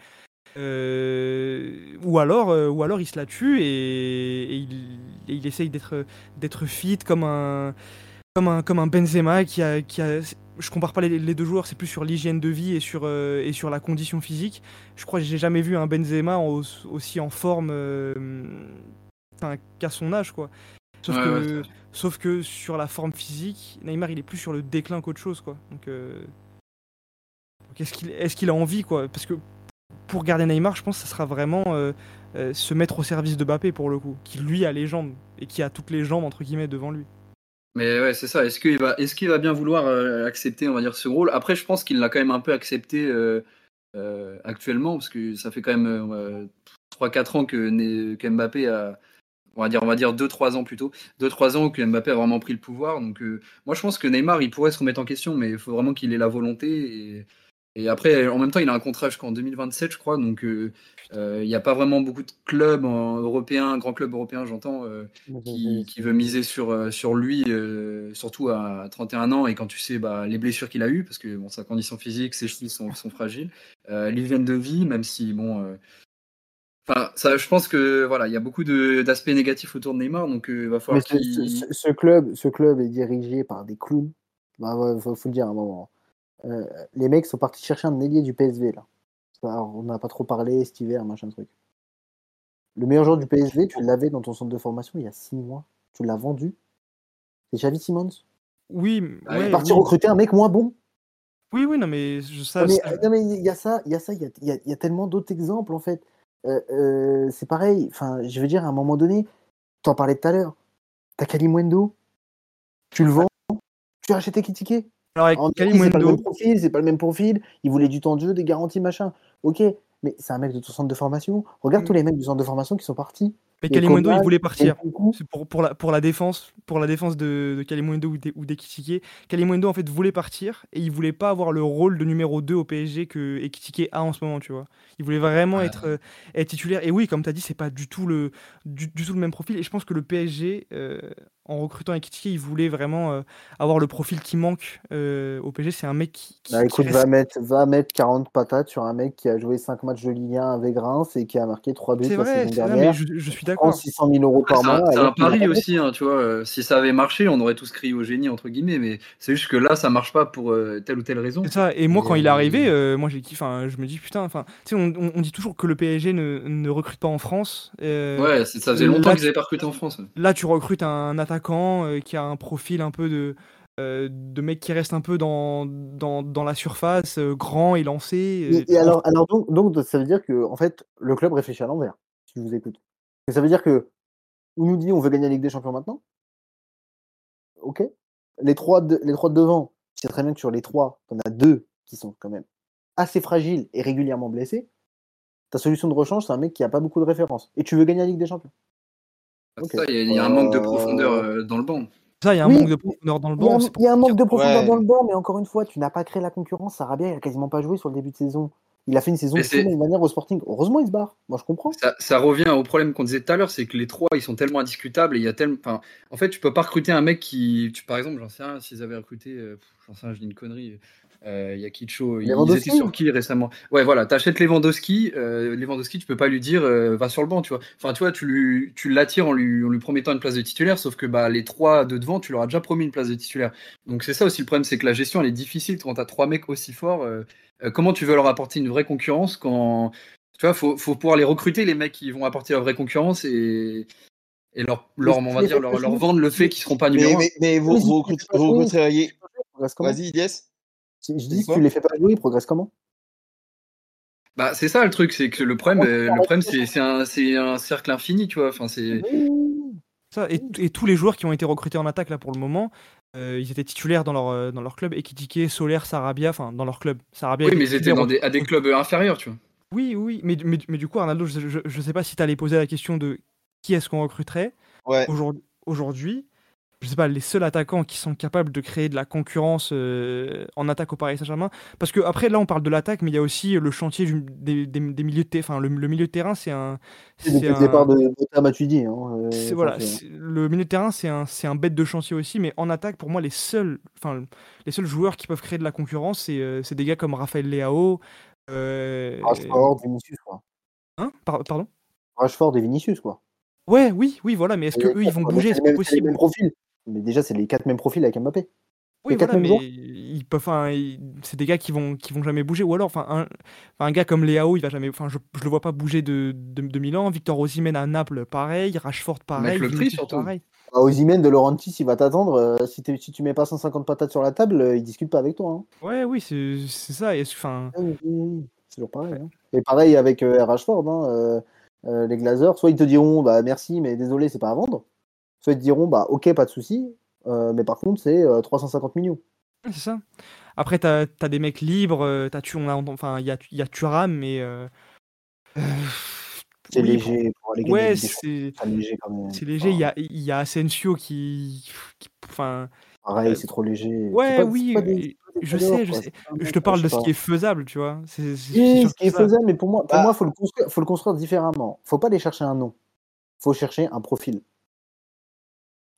ou alors, ou alors il se la tue et, il, il, essaye d'être d'être fit comme un comme un comme un Benzema qui a qui a je compare pas les, deux joueurs, c'est plus sur l'hygiène de vie et sur et sur la condition physique. Je crois que j'ai jamais vu un Benzema aussi en forme qu'à son âge, quoi. Sauf, que, sauf que sur la forme physique, Neymar il est plus sur le déclin qu'autre chose, quoi. Donc, euh... est-ce qu'il est qu'il a envie, quoi? Parce que pour garder Neymar, je pense que ça sera vraiment euh, euh, se mettre au service de Mbappé pour le coup, qui lui a les jambes et qui a toutes les jambes entre guillemets devant lui. Mais ouais, c'est ça. Est-ce qu'il va, est-ce qu'il va bien vouloir accepter, on va dire, ce rôle? Après, je pense qu'il l'a quand même un peu accepté actuellement, parce que ça fait quand même 3-4 ans que, que Mbappé a, on va dire, on va dire 2-3 ans plutôt, 2-3 ans que Mbappé a vraiment pris le pouvoir. Donc, euh, moi, je pense que Neymar, il pourrait se remettre en question, mais il faut vraiment qu'il ait la volonté. Et, et, après, en même temps, il a un contrat jusqu'en 2027, je crois. Donc, euh, euh, il n'y a pas vraiment beaucoup de clubs européens, grands clubs européens, j'entends, qui, qui, veut miser sur, sur lui, surtout à 31 ans. Et quand tu sais bah, les blessures qu'il a eues, parce que bon, sa condition physique, ses chevilles sont, sont fragiles, l'hygiène de vie, même si, bon ça, je pense que voilà, il y a beaucoup d'aspects négatifs autour de Neymar, donc il va falloir. Ce, ce, ce, club, ce club est dirigé par des clowns. Bah, faut, faut, le dire à un moment. Euh, les mecs sont partis chercher un ailier du PSV là. Alors, on n'a pas trop parlé cet hiver, machin truc. Le meilleur joueur du PSV, tu l'avais dans ton centre de formation il y a six mois. Tu l'as vendu. C'est Xavi Simons. Oui, ah, ouais, parti recruter un mec moins bon. Oui, oui, non, mais je sais. Non, mais il y a ça, il y a ça, il y y, y a, tellement d'autres exemples en fait. Euh, euh, c'est pareil. Enfin, je veux dire, à un moment donné, t'en parlais tout à l'heure. T'as Kalimwendo, tu le vends, tu rachètes Ekitike. Alors avec Kalimwendo, c'est pas le même profil. Il voulait du temps de jeu, des garanties, machin. Ok, mais c'est un mec de ton centre de formation. Regarde mm. tous les mecs du centre de formation qui sont partis. Mais Kalimundo, il voulait partir. C'est pour, pour, la, pour la défense, pour la défense de, de Kalimundo ou, de, ou d'Ekitike. Kalimundo, en fait, voulait partir et il voulait pas avoir le rôle de numéro 2 au PSG que Ekitike a en ce moment, tu vois. Il voulait vraiment être, euh, être titulaire. Et oui, comme tu as dit, c'est pas du tout, le, du, du, tout le même profil. Et je pense que le PSG, euh, en recrutant Ekitike, il voulait vraiment euh, avoir le profil qui manque euh, au PSG. C'est un mec qui. bah, écoute, va, mettre, va mettre 40 patates sur un mec qui a joué 5 matchs de Ligue 1 avec Reims et qui a marqué 3 buts la saison dernière. Vrai, je, je, suis d'accord. 600 000 euros par mois. C'est un, pari aussi, hein, tu vois. Si ça avait marché, on aurait tous crié au génie, entre guillemets. Mais c'est juste que là, ça marche pas pour euh, telle ou telle raison. C'est ça. Et moi, quand il est arrivé, euh, moi, j'ai kiffé. Je me dis, putain, enfin, tu sais, on, on, dit toujours que le PSG ne, ne recrute pas en France. Euh, ouais, ça faisait longtemps qu'ils n'avaient pas recruté en France. Là, tu recrutes un attaquant qui a un profil un peu de, euh, de mec qui reste un peu dans, dans, dans la surface, euh, grand et lancé. Et, et alors, alors donc, donc, ça veut dire que en fait, le club réfléchit à l'envers, si je vous écoute. Et ça veut dire que on nous dit on veut gagner la Ligue des Champions maintenant? Ok. Les trois, de, les trois de devant, c'est très bien que sur les trois, on a deux qui sont quand même assez fragiles et régulièrement blessés. Ta solution de rechange, c'est un mec qui a pas beaucoup de références. Et tu veux gagner la Ligue des Champions? Il y, y, a un manque de profondeur euh, dans le banc. Ça, il y a un oui, manque de profondeur dans le banc. Il y a un, manque de profondeur ouais. dans le banc, mais encore une fois, tu n'as pas créé la concurrence. Sarabia, il a quasiment pas joué sur le début de saison. Il a fait une saison de manière au Sporting. Heureusement, il se barre. Moi, je comprends. Ça, ça revient au problème qu'on disait tout à l'heure, c'est que les trois, ils sont tellement indiscutables. Et il y a tellement. Enfin, en fait, tu peux pas recruter un mec qui. Tu, par exemple, j'en sais rien, s'ils avaient recruté. Euh, j'en sais rien, je dis une connerie. Euh, il y a Kicho, ils étaient sur qui récemment? Ouais, voilà, t'achètes Lewandowski, euh, Lewandowski, tu peux pas lui dire euh, va sur le banc, tu vois. Enfin, tu vois, tu, lui, tu l'attires en lui, en lui promettant une place de titulaire, sauf que bah, les trois de devant, tu leur as déjà promis une place de titulaire. Donc c'est ça aussi le problème, c'est que la gestion elle est difficile quand t'as trois mecs aussi forts. Euh, euh, comment tu veux leur apporter une vraie concurrence quand tu vois, faut, faut pouvoir les recruter les mecs qui vont apporter la vraie concurrence et et leur, leur on va dire leur, leur, vendre le fait qu'ils seront pas numéro mais, mais, mais vous, vous, vous recruteriez. Vas-y, Je dis que tu les fais pas jouer, ils progressent comment? Bah, c'est ça le truc, c'est que le problème, euh, le problème c'est, un, un, cercle infini, tu vois. Enfin, c'est... Ça, et, et, tous les joueurs qui ont été recrutés en attaque là pour le moment, euh, ils étaient titulaires dans leur, euh, dans leur club, Ekitike, Solaire, Sarabia, enfin dans leur club. Sarabia oui, mais ils étaient dans des, à des clubs inférieurs, tu vois. Oui, oui, mais, mais, mais du coup, Arnaldo, je, je, je sais pas si tu allais poser la question de qui est-ce qu'on recruterait ouais. aujourd'hui je sais pas, les seuls attaquants qui sont capables de créer de la concurrence euh, en attaque au Paris Saint-Germain. Parce que après, là, on parle de l'attaque, mais il y a aussi le chantier du, des, des, des, milieux de terrain. Enfin, le, le, milieu de terrain, c'est un. C'est un... le départ de, de Matuidi. Hein, euh, voilà, le milieu de terrain, c'est un, un bête de chantier aussi, mais en attaque, pour moi, les seuls, enfin, les seuls joueurs qui peuvent créer de la concurrence, c'est euh, des gars comme Raphaël Leao. Euh, Rashford et Vinicius, quoi. Hein Pardon Rashford et Vinicius, quoi. Ouais, oui, oui, voilà, mais est-ce qu'eux, ils vont bouger C'est pas possible. Mais déjà, c'est les quatre mêmes profils avec Mbappé. Oui, voilà, mais ils peuvent, enfin, c'est des gars qui vont, qui vont jamais bouger. Ou alors, enfin, un, un gars comme Léao, il va jamais, enfin, je, je le vois pas bouger de, de, de Milan. Victor Osimhen à Naples, pareil. Rashford, pareil. le prix surtout. Pareil. Bah, Osimhen de Laurentis, il va t'attendre. Euh, si, si, tu mets pas 150 patates sur la table, euh, il discute pas avec toi. Hein. Ouais, oui, c'est ça. Enfin. Ah, c'est toujours pareil. Hein. Et pareil avec euh, Rashford, hein, euh, les Glazers. Soit ils te diront, bah merci, mais désolé, c'est pas à vendre. Soit ils te diront, bah ok, pas de souci. Euh, mais par contre, c'est euh, 350 millions. C'est ça. Après, tu as, des mecs libres, as, tu, on a, enfin, il y a, y a Thuram, mais. Euh, C'est Oui, léger pour aller Ouais, c'est léger quand même. c'est léger. Il y a, il y a Asensio qui, enfin, pareil, euh, c'est trop léger. Ouais, pas, oui, des, je sais, je quoi. sais. Je te euh, parle je de ce qui est faisable, tu vois. C'est Oui, ce qui est faisable, mais pour moi, pour Bah, moi, faut le construire, faut le construire différemment. Faut pas aller chercher un nom. Faut chercher un profil.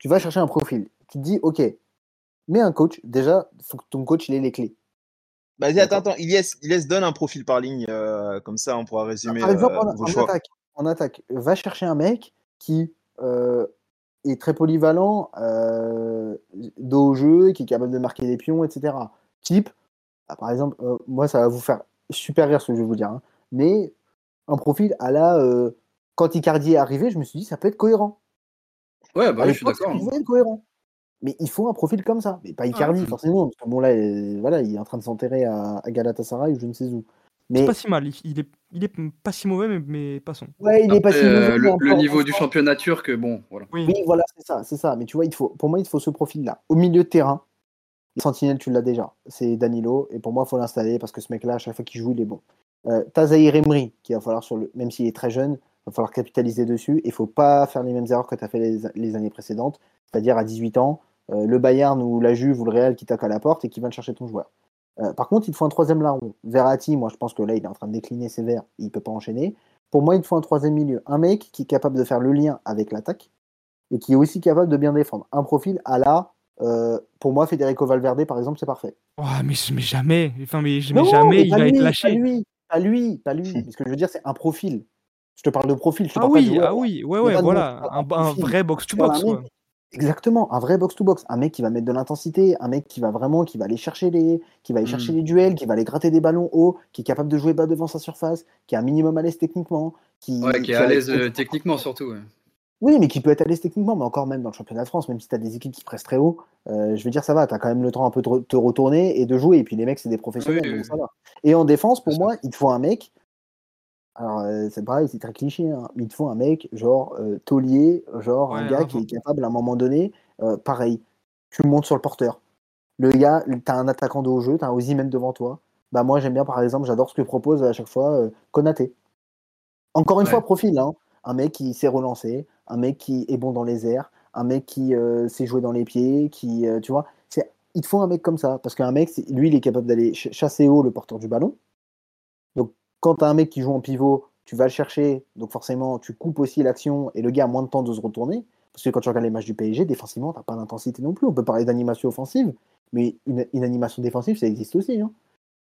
Tu vas chercher un profil. Tu te dis, ok, mets un coach. Déjà, faut que ton coach il ait les clés. Vas-y, attends, attends. Ilyes, Ilyes donne un profil par ligne, euh, comme ça on pourra résumer Par exemple, euh, en, vos en choix. attaque, en attaque, va chercher un mec qui euh, est très polyvalent, dos au jeu, qui est capable de marquer des pions, etc. Type, ah, par exemple, moi ça va vous faire super rire ce que je vais vous dire, hein, mais un profil à la quand Icardi est arrivé, je me suis dit ça peut être cohérent. Ouais, bah À oui, je suis d'accord. être cohérent. Mais il faut un profil comme ça, mais pas Icardi Ouais. forcément, parce que bon là, euh, voilà, il est en train de s'enterrer à, à Galatasaray ou je ne sais où. C'est Mais pas si mal. Il, est, il est pas si mauvais, mais, mais passons. ouais, il est pas si mauvais, euh, le, niveau du championnat turc, bon, voilà. Oui. Oui, voilà, c'est ça, c'est ça. Mais tu vois, il faut, pour moi, il faut ce profil-là. Au milieu de terrain, Sentinelle, tu l'as déjà. C'est Danilo. Et pour moi, il faut l'installer parce que ce mec-là, à chaque fois qu'il joue, il est bon. Euh, T'as Zahir Emery, qui va falloir, sur le... même s'il est très jeune, il va falloir capitaliser dessus. Il faut pas faire les mêmes erreurs que tu as fait les, les années précédentes. C'est-à-dire à 18 ans, euh, le Bayern ou la Juve ou le Real qui tape à la porte et qui va te chercher ton joueur. Euh, par contre, il te faut un troisième larron. Verratti, moi, je pense que là, il est en train de décliner sévère. Il peut pas enchaîner. Pour moi, il te faut un troisième milieu. Un mec qui est capable de faire le lien avec l'attaque et qui est aussi capable de bien défendre. Un profil à la, euh, pour moi, Federico Valverde, par exemple, c'est parfait. Oh, mais, mais jamais. Enfin, mais, mais Non, jamais mais il pas va lui, être Pas lâché. lui, pas lui, pas lui. <laughs> Ce que je veux dire, c'est un profil. Je te parle de profil, je te Ah parle pas de oui, joueur. ah oui, ouais, ouais, voilà. Un, vrai box-to-box, Exactement, un vrai box-to-box, un mec qui va mettre de l'intensité, un mec qui va vraiment, qui va aller chercher les, qui va aller Mm. chercher les duels, qui va aller gratter des ballons hauts, qui est capable de jouer bas devant sa surface, qui est un minimum à l'aise techniquement, qui, Ouais, qui est à l'aise euh, techniquement surtout. ouais. Oui, mais qui peut être à l'aise techniquement, mais encore même dans le championnat de France, même si tu as des équipes qui pressent très haut, euh, je veux dire, ça va, tu as quand même le temps un peu de te retourner et de jouer. Et puis les mecs, c'est des professionnels, Oui, donc oui, ça va. Et en défense, pour moi, il te faut un mec. Alors, euh, c'est pareil, c'est très cliché, hein, il te faut un mec, genre euh, taulier, genre un gars qui est capable à un moment donné, euh, pareil, tu montes sur le porteur. Le gars, tu as un attaquant de haut jeu, tu as un Ozymen devant toi. Bah, moi, j'aime bien, par exemple, j'adore ce que propose à chaque fois Konaté. Encore une Ouais. fois, profil, hein, un mec qui sait relancer, un mec qui est bon dans les airs, un mec qui sait jouer dans les pieds, qui, tu vois, c'est, il te faut un mec comme ça, parce qu'un mec, lui, il est capable d'aller ch- chasser haut le porteur du ballon. Quand tu as un mec qui joue en pivot, tu vas le chercher, donc forcément, tu coupes aussi l'action et le gars a moins de temps de se retourner. Parce que quand tu regardes les matchs du PSG, défensivement, t'as pas d'intensité non plus. On peut parler d'animation offensive, mais une, une animation défensive, ça existe aussi. hein.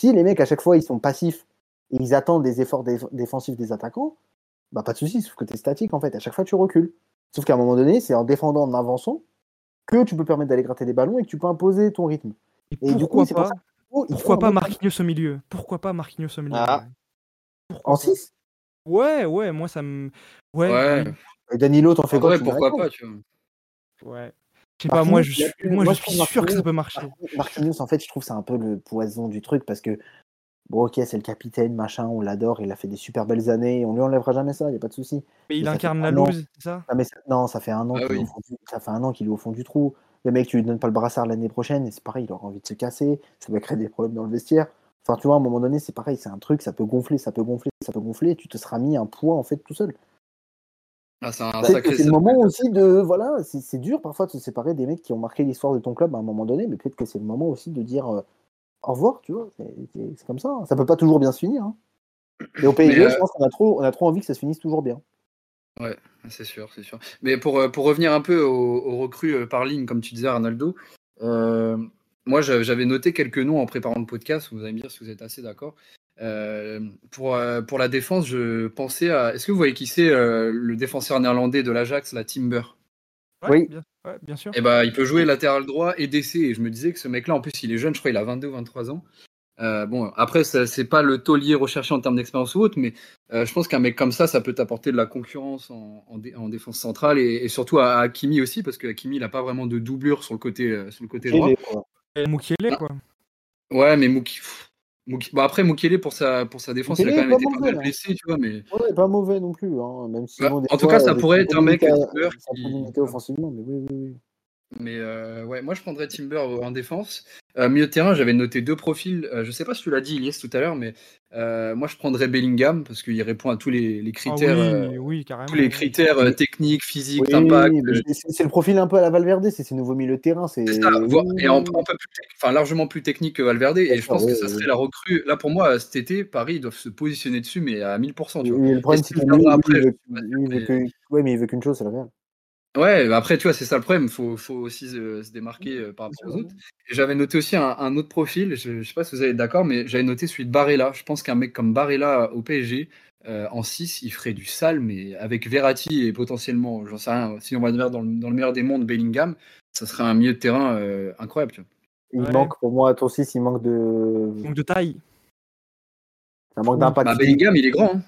Si les mecs, à chaque fois, ils sont passifs et ils attendent des efforts déf- défensifs des attaquants, bah pas de souci, sauf que tu es statique en fait. À chaque fois, tu recules. Sauf qu'à un moment donné, c'est en défendant, en avançant, que tu peux permettre d'aller gratter des ballons et que tu peux imposer ton rythme. Et Et du pourquoi coup, c'est pour pas ça Oh, Pourquoi pas Marquinhos au milieu? Pourquoi pas Marquinhos au milieu? Ah. Pourquoi en pas 6 Ouais, ouais, moi ça me. Ouais, Ouais, oui, Danilo, t'en fais quoi? Me pourquoi pas, tu vois? ouais. Je sais pas, moi je suis, moi, moi, je suis sûr que ça peut marcher. Marquinhos, en fait, je trouve c'est un peu le poison du truc parce que, bon, ok, c'est le capitaine, machin, on l'adore, il a fait des super belles années, on lui enlèvera jamais ça, il a pas de souci. Mais il incarne la loose, c'est ça? Ah, mais ça- non, ça fait un an Ah qu'il est oui. au fond du- ça fait un an qu'il est au fond du trou. Le mec, tu lui donnes pas le brassard l'année prochaine, et c'est pareil, il aura envie de se casser, ça va créer des problèmes dans le vestiaire. Enfin, tu vois, à un moment donné, c'est pareil, c'est un truc, ça peut gonfler, ça peut gonfler, ça peut gonfler, et tu te seras mis un poids en fait tout seul. Ah, c'est le moment aussi de. Voilà, c'est dur parfois de se séparer des mecs qui ont marqué l'histoire de ton club à un moment donné, mais peut-être que c'est le moment aussi de dire euh, au revoir, tu vois. C'est comme ça. hein. Ça peut pas toujours bien se finir. hein. Et au PSG, euh, je pense qu'on a trop, on a trop envie que ça se finisse toujours bien. C'est sûr, c'est sûr. Mais pour, euh, pour revenir un peu aux, aux recrues euh, par ligne, comme tu disais, Arnaldo, euh, moi j'a- j'avais noté quelques noms en préparant le podcast, vous allez me dire si vous êtes assez d'accord. Euh, pour, euh, pour la défense, je pensais à. Est-ce que vous voyez qui c'est euh, le défenseur néerlandais de l'Ajax, la Timber Ouais, Oui. Bien, ouais, bien sûr. Eh ben, il peut jouer latéral droit et DC. Et je me disais que ce mec-là, en plus, il est jeune, je crois, il a 22 ou 23 ans. Euh, bon, après, c'est pas le taulier recherché en termes d'expérience ou autre, mais euh, je pense qu'un mec comme ça, ça peut t'apporter de la concurrence en, en dé- en défense centrale et, et surtout à, à Hakimi aussi, parce que Hakimi, il a pas vraiment de doublure sur le côté, euh, sur le côté droit. Mukiele, quoi. Ouais, mais Mouki. pff, Mouki- bon, après, Mukiele, pour sa, pour sa défense, il a quand même été pas mauvais, mal hein. blessé, tu vois, mais. Ouais, pas mauvais non plus, hein, même si Bah, en tout cas, ça pourrait être un mec qui- limité offensivement, mais oui, oui, oui. Mais euh, ouais, moi je prendrais Timber en défense. Euh, milieu de terrain, j'avais noté deux profils. Euh, je sais pas si tu l'as dit, Ilyes, tout à l'heure, mais euh, moi je prendrais Bellingham parce qu'il répond à tous les, les Ah critères, euh, oui, oui, carrément. tous les critères techniques, physiques, Oui, d'impact. c'est le profil un peu à la Valverde, c'est ses nouveaux milieux de terrain. C'est ça, et en, oui, en peu plus, tec- enfin, largement plus technique que Valverde. Et je pense que oui, ça oui. serait la recrue. Là, pour moi, cet été, Paris, ils doivent se positionner dessus, mais à 1000%. Tu vois. oui, le problème, c'est qu'il veut qu'une chose, c'est la Real. Ouais, bah après, tu vois, c'est ça le problème. Il faut, faut aussi se, se démarquer euh, par rapport aux autres. J'avais noté aussi un, un autre profil. Je ne sais pas si vous êtes d'accord, mais j'avais noté celui de Barella. Je pense qu'un mec comme Barella au PSG, euh, en 6, il ferait du sale, mais avec Verratti et potentiellement, j'en sais rien, si on va dire dans le, dans le meilleur des mondes, Bellingham, ça serait un milieu de terrain euh, incroyable. Tu vois. Il Ouais. manque, pour moi, à ton 6, il manque de. Donc de taille. Ça manque d'impact Bah, physique. Bellingham, il est grand. hein.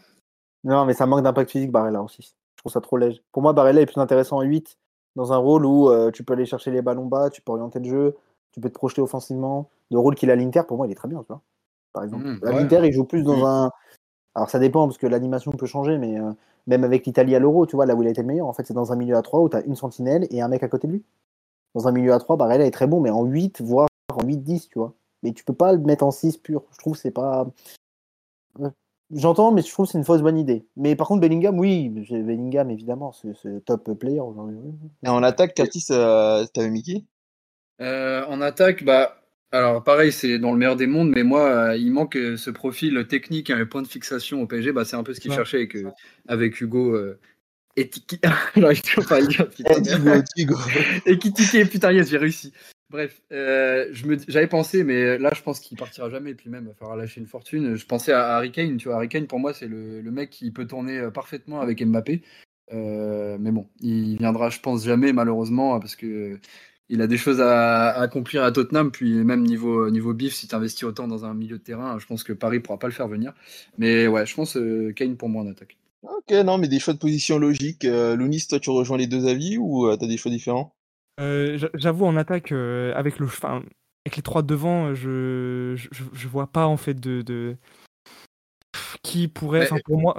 Non, mais ça manque d'impact physique, Barella en 6. Je trouve ça trop léger. Pour moi, Barella est plus intéressant en 8, dans un rôle où euh, tu peux aller chercher les ballons bas, tu peux orienter le jeu, tu peux te projeter offensivement. Le rôle qu'il a à l'Inter, pour moi, il est très bien, tu vois. Par exemple. Mmh, à ouais. l'Inter, il joue plus dans Mmh. un. Alors ça dépend, parce que l'animation peut changer, mais euh, même avec l'Italie à l'Euro, tu vois, là où il a été le meilleur, en fait, c'est dans un milieu à 3 où tu as une sentinelle et un mec à côté de lui. Dans un milieu à 3, Barella est très bon, mais en 8, voire en 8-10, tu vois. Mais tu peux pas le mettre en 6 pur. Je trouve que c'est pas. Ouais. J'entends, mais je trouve que c'est une fausse bonne idée. Mais par contre, Bellingham, oui, Bellingham, évidemment, c'est top player aujourd'hui. Et en attaque, Curtis, euh, t'avais mis qui? Euh, en attaque, bah, alors pareil, c'est dans le meilleur des mondes, mais moi, euh, il manque euh, ce profil technique, un point de fixation au PSG. Bah, c'est un peu ce qu'il Ouais. cherchait avec, euh, avec Hugo. Euh, Etiki- <laughs> J'arrive toujours pas à le dire, putain. Tigo, Tigo. Ekitike, putain, yes, j'ai réussi. Bref, euh, j'avais pensé, mais là, je pense qu'il partira jamais. Et puis même, il va falloir lâcher une fortune. Je pensais à Harry Kane. Tu vois, Harry Kane, pour moi, c'est le, mec qui peut tourner euh, parfaitement avec Mbappé. Euh, mais bon, il viendra, je pense, jamais, malheureusement, parce que il a des choses à, accomplir à Tottenham. Puis même niveau, niveau bif, si tu investis autant dans un milieu de terrain, je pense que Paris pourra pas le faire venir. Mais ouais, je pense Kane pour moi en attaque. Ok, non, mais des choix de position logiques. Lounis, toi, tu rejoins les deux avis ou euh, t'as des choix différents? Euh, j'a- J'avoue, en attaque, euh, avec, le, enfin, avec les trois devant, je, je, je vois pas en fait de. de... Qui pourrait. Mais- Enfin, pour moi.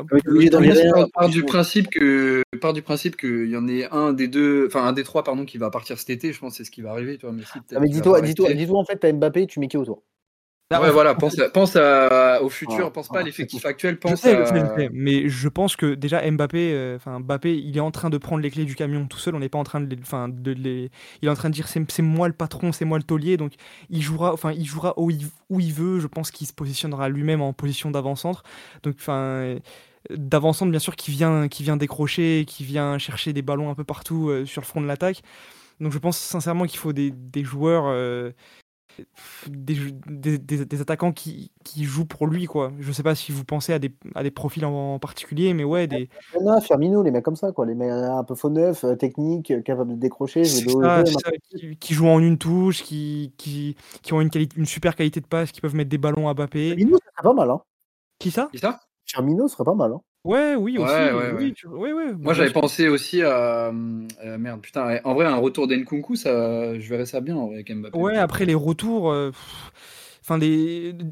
Part- du principe que part du principe qu'il y en ait un des deux, enfin un des trois pardon qui va partir cet été. Je pense que c'est ce qui va arriver. Vois, Messi, peut-être Ah, mais dis-toi, dis-toi, dis-toi, en fait, t'as Mbappé, tu mets qui autour Ah, ouais, voilà, pense, pense à- au futur, Ah, pense pas à l'effectif actuel, Je pense sais, à. je sais, je sais, mais je pense que déjà Mbappé, euh, enfin Mbappé, il est en train de prendre les clés du camion tout seul. On n'est pas en train de, les, enfin de les, il est en train de dire c'est c'est moi le patron, c'est moi le taulier. Donc il jouera, enfin il jouera où il, où il veut. Je pense qu'il se positionnera lui-même en position d'avant-centre. Donc enfin euh, d'avant-centre bien sûr qui vient, qui vient décrocher, qui vient chercher des ballons un peu partout euh, sur le front de l'attaque. Donc je pense sincèrement qu'il faut des, des joueurs. euh, des, des, des- des attaquants qui, qui jouent pour lui quoi. Je sais pas si vous pensez à des, à des profils en, en particulier, mais ouais, des, On a Firmino, les mecs comme ça, quoi. Les mecs un peu faux neufs, euh, techniques, euh, capables de décrocher, ça, jeu, ça, qui, qui jouent en une touche, qui, qui, qui ont une, qualité, une super qualité de passe, qui peuvent mettre des ballons à Mbappé. Firmino, ce serait pas mal, hein. Qui ça? Qui ça? Firmino serait pas mal, hein. Ouais, oui, aussi. Ouais, ouais, oui, ouais. tu- Moi, bien j'avais pensé aussi à euh, merde, putain. En vrai, un retour d'Enkunku, ça, je verrais ça bien en vrai, avec Mbappé. Ouais, après les retours. euh, Enfin,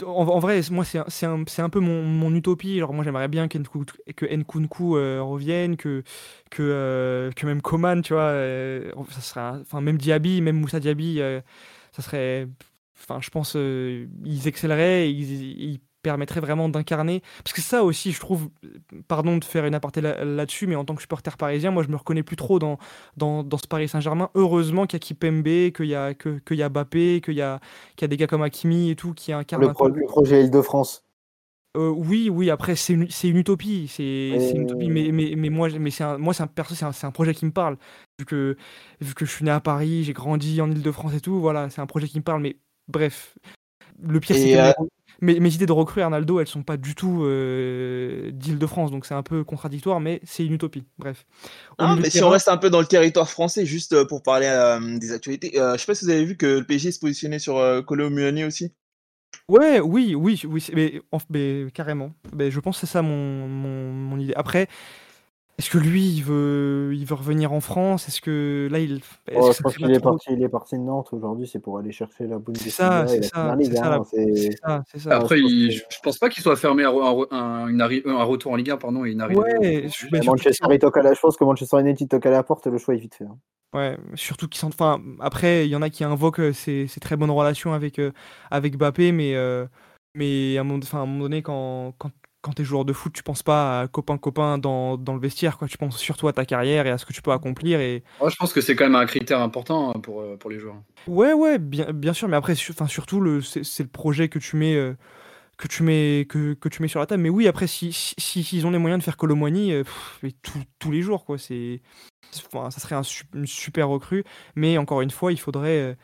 en, en vrai, moi, c'est un, un, peu mon, mon utopie. Alors, moi, j'aimerais bien que Nkunku, euh, revienne, que, que, euh, que même Coman, tu vois, euh, ça serait un- enfin, même Diaby, même Moussa Diaby, euh, ça serait. Enfin, je pense euh, ils excelleraient, ils permettraient vraiment d'incarner. Parce que ça aussi, je trouve, pardon de faire une aparté là- là-dessus, mais en tant que supporter parisien, moi, je me reconnais plus trop dans, dans, dans ce Paris Saint-Germain. Heureusement qu'il y a Kipembe, qu'il y a, que, qu'il y a Bappé, qu'il y a, qu'il y a des gars comme Hakimi et tout qui incarnent Le, pro- le projet Île-de-France. Euh, oui, oui, après, c'est une, une utopie. C'est c'est une utopie, mais, mais, mais moi, mais c'est un, moi, un, perso, c'est un, un projet qui me parle. Vu que, vu que je suis né à Paris, j'ai grandi en Ile-de-France et tout, voilà, c'est un projet qui me parle. Mais bref, le pire, c'est que euh, mes, mes- idées de recruter Arnaldo, elles sont pas du tout euh, d'Île-de-France, donc c'est un peu contradictoire, mais c'est une utopie. Bref. Ah, mais si on reste un peu dans le territoire français, juste euh, pour parler euh, des actualités, euh, je sais pas si vous avez vu que le PSG se positionnait sur Kolo Muani aussi. Ouais, oui, oui, oui, mais, en- mais carrément. Mais je pense que c'est ça mon, mon, mon idée. Après, est-ce que lui, il veut, il veut revenir en France? Est-ce que là, il. est-ce Oh, que je pense qu'il est trop- parti, il est parti de Nantes aujourd'hui, c'est pour aller chercher la C'est ça, Bundesliga et c'est ça, c'est ça, hein, la- c'est- ça. Après, je pense il- que- je, je pense pas qu'il soit fermé à, un, un- une arri- un retour en Ligue 1 pardon, et une arrivée. Ouais, je- Manchester, il toque à la, je pense que Manchester United toque à la porte le choix est vite fait. hein. Ouais, surtout qu'ils sont. Enfin, après, il y en a qui invoquent euh, ces, ces très bonnes relations avec, euh, avec Mbappé, mais, euh, mais à, un moment, enfin, à un moment donné, quand, quand, quand t'es joueur de foot, tu penses pas à copain-copain dans, dans le vestiaire, quoi. Tu penses surtout à ta carrière et à ce que tu peux accomplir. Et... Je pense que c'est quand même un critère important hein, pour, euh, pour les joueurs. Ouais, ouais, bien, bien sûr, mais après, surtout, le, c'est, le projet que tu mets. euh, que tu mets que, que tu mets sur la table mais oui après si si si- s'ils ont les moyens de faire Colomboigny euh, tous les jours quoi c'est enfin, ça serait un une super recrue mais encore une fois il faudrait euh,